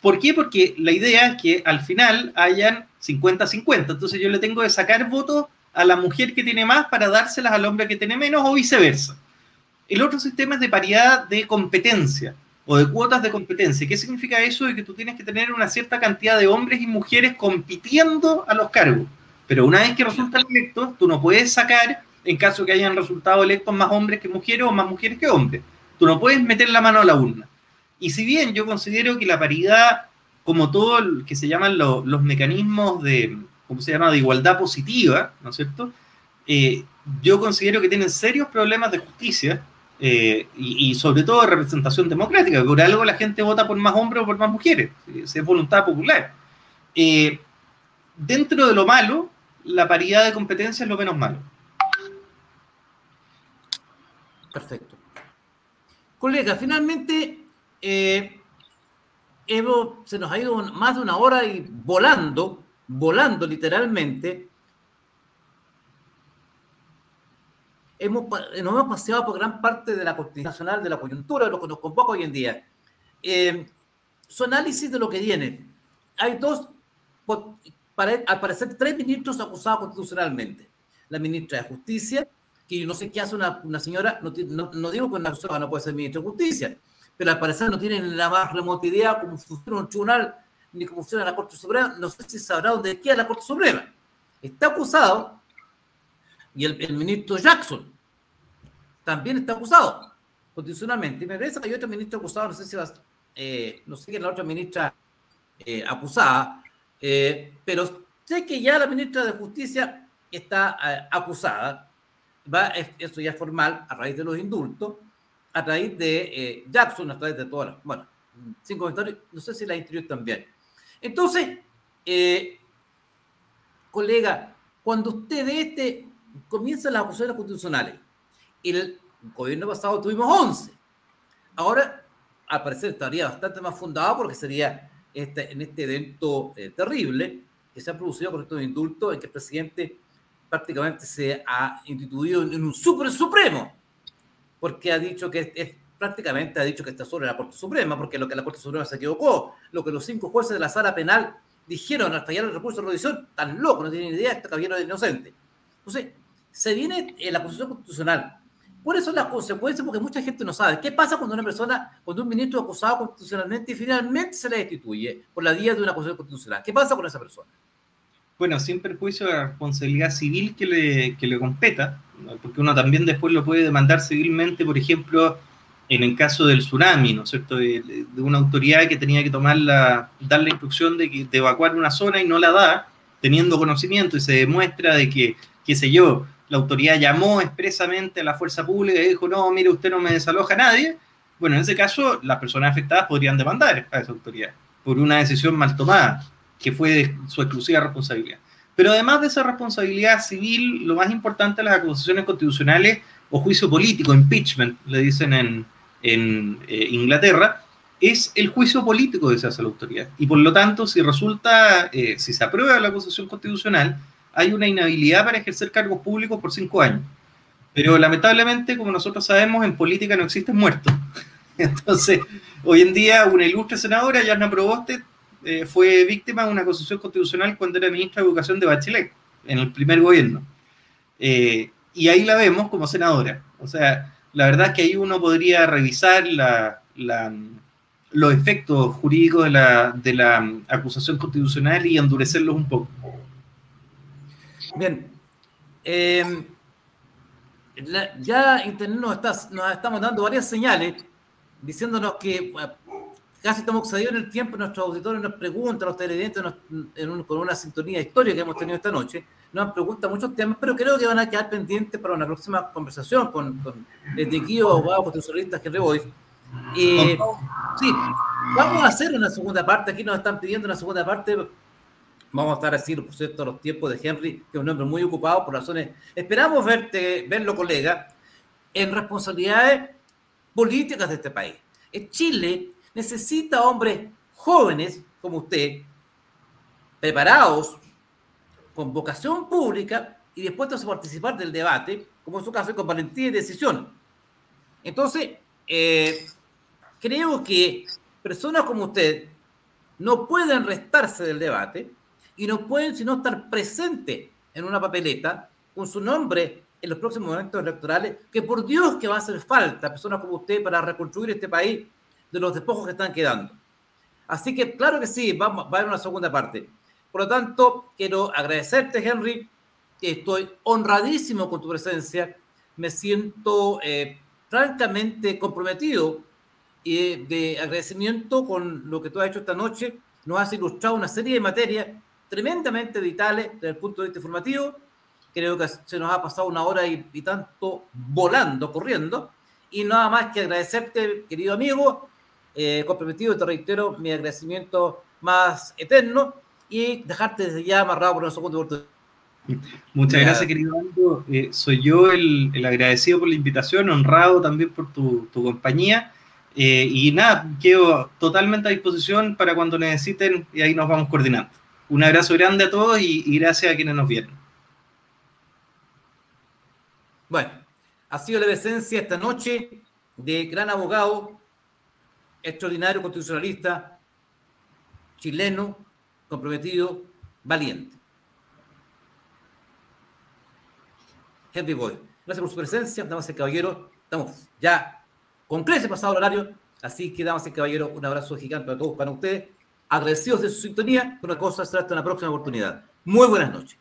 ¿Por qué? Porque la idea es que al final hayan 50-50, entonces yo le tengo que sacar votos a la mujer que tiene más para dárselas al hombre que tiene menos o viceversa. El otro sistema es de paridad de competencia o de cuotas de competencia. ¿Qué significa eso? De que tú tienes que tener una cierta cantidad de hombres y mujeres compitiendo a los cargos. Pero una vez que resultan electos, tú no puedes sacar, en caso que hayan resultado electos más hombres que mujeres o más mujeres que hombres. Tú no puedes meter la mano a la urna. Y si bien yo considero que la paridad, como todo lo que se llaman los mecanismos de, ¿cómo se llama?, de igualdad positiva, ¿no es cierto? Eh, yo considero que tienen serios problemas de justicia eh, y, sobre todo de representación democrática, por algo la gente vota por más hombres o por más mujeres, es voluntad popular. Eh, dentro de lo malo, la paridad de competencia es lo menos malo. Perfecto. Colega, finalmente Evo se nos ha ido más de una hora y volando volando literalmente, hemos, nos hemos paseado por gran parte de la constitucional, de la coyuntura, de lo que nos convoca hoy en día. Eh, su análisis de lo que viene. Hay dos, al parecer, tres ministros acusados constitucionalmente. La ministra de Justicia, que no sé qué hace una, señora, no, digo que una persona no puede ser ministra de Justicia, pero al parecer no tienen la más remota idea cómo funciona un tribunal ni cómo funciona la Corte Suprema. No sé si sabrá dónde queda la Corte Suprema. Está acusado, y el, ministro Jackson también está acusado constitucionalmente. Y me parece que hay otro ministro acusado, no sé si va, eh, no sé quién es la otra ministra eh, acusada, eh, pero sé que ya la ministra de Justicia está acusada. Va, eso ya es formal a raíz de los indultos a raíz de eh, Jackson, a través de todas las, bueno, sin comentarios, no sé si la interior también. Entonces, eh, colega, cuando usted ve este, comienzan las acusaciones constitucionales, el gobierno pasado tuvimos 11, ahora al parecer estaría bastante más fundado porque sería en este evento eh, terrible que se ha producido con estos indultos en que el presidente prácticamente se ha instituido en un super supremo porque ha dicho que es, prácticamente ha dicho que está sobre la Corte Suprema, porque lo que la Corte Suprema se equivocó, lo que los cinco jueces de la sala penal dijeron al fallar el recurso de revisión, tan loco, no tienen idea, este caballero es inocente. Entonces, se viene en la posición constitucional. ¿Cuáles son las consecuencias? Porque mucha gente no sabe. ¿Qué pasa cuando una persona, cuando un ministro acusado constitucionalmente y finalmente se le destituye por la vía de una acusación constitucional? ¿Qué pasa con esa persona? Bueno, sin perjuicio de la responsabilidad civil que le, que le competa, porque uno también después lo puede demandar civilmente, por ejemplo, en el caso del tsunami, ¿no es cierto?, de, una autoridad que tenía que tomar la, dar la instrucción de, de evacuar una zona y no la da, teniendo conocimiento y se demuestra de que, qué sé yo, la autoridad llamó expresamente a la fuerza pública y dijo, no, mire, usted no me desaloja a nadie, bueno, en ese caso las personas afectadas podrían demandar a esa autoridad por una decisión mal tomada, que fue su exclusiva responsabilidad. Pero además de esa responsabilidad civil, lo más importante las acusaciones constitucionales o juicio político, impeachment, le dicen en, en eh, Inglaterra, es el juicio político que se hace a la autoridad. Y por lo tanto, si resulta, eh, si se aprueba la acusación constitucional, hay una inhabilidad para ejercer cargos públicos por cinco años. Pero lamentablemente, como nosotros sabemos, en política no existen muertos. *laughs* Entonces, hoy en día, una ilustre senadora, Yarna Proboste, eh, fue víctima de una acusación constitucional cuando era ministra de Educación de Bachelet, en el primer gobierno. Eh, y ahí la vemos como senadora. O sea, la verdad es que ahí uno podría revisar los efectos jurídicos de la acusación constitucional y endurecerlos un poco. Bien. Em, ya Internet nos, está, nos estamos dando varias señales diciéndonos que casi estamos excedidos en el tiempo, nuestros auditores nos preguntan, los televidentes con una sintonía histórica que hemos tenido esta noche, nos preguntan muchos temas, pero creo que van a quedar pendientes para una próxima conversación con, con el Tiquillo, abogado constitucionalista Henry Boyce. Y sí, vamos a hacer una segunda parte, aquí nos están pidiendo una segunda parte, vamos a estar así, por cierto, los tiempos de Henry, que es un hombre muy ocupado por razones, esperamos verte, verlo colega, en responsabilidades políticas de este país. En Chile necesita hombres jóvenes como usted, preparados, con vocación pública y dispuestos a participar del debate, como en su caso, con valentía y decisión. Entonces, eh, creo que personas como usted no pueden restarse del debate y no pueden sino estar presentes en una papeleta con su nombre en los próximos momentos electorales, que por Dios que va a hacer falta personas como usted para reconstruir este país de los despojos que están quedando. Así que, claro que sí, vamos, va a haber una segunda parte. Por lo tanto, quiero agradecerte, Henry. Estoy honradísimo con tu presencia. Me siento eh, francamente comprometido y de agradecimiento con lo que tú has hecho esta noche. Nos has ilustrado una serie de materias tremendamente vitales desde el punto de vista informativo. Creo que se nos ha pasado una hora y, y tanto volando, corriendo. Y nada más que agradecerte, querido amigo, eh, comprometido, te reitero mi agradecimiento más eterno y dejarte desde ya amarrado por segunda oportunidad. Muchas gracias, querido amigo. Eh, soy yo el, el, agradecido por la invitación, honrado también por tu, tu compañía. Eh, y nada, quedo totalmente a disposición para cuando necesiten y ahí nos vamos coordinando. Un abrazo grande a todos y, gracias a quienes nos vieron. Bueno, ha sido la presencia esta noche de gran abogado, extraordinario constitucionalista, chileno, comprometido, valiente. Henry Boy. Gracias por su presencia, damas y caballeros. Estamos ya con crece pasado el horario. Así que, damas y caballeros, un abrazo gigante a todos para ustedes. Agradecidos de su sintonía. Una cosa será hasta una próxima oportunidad. Muy buenas noches.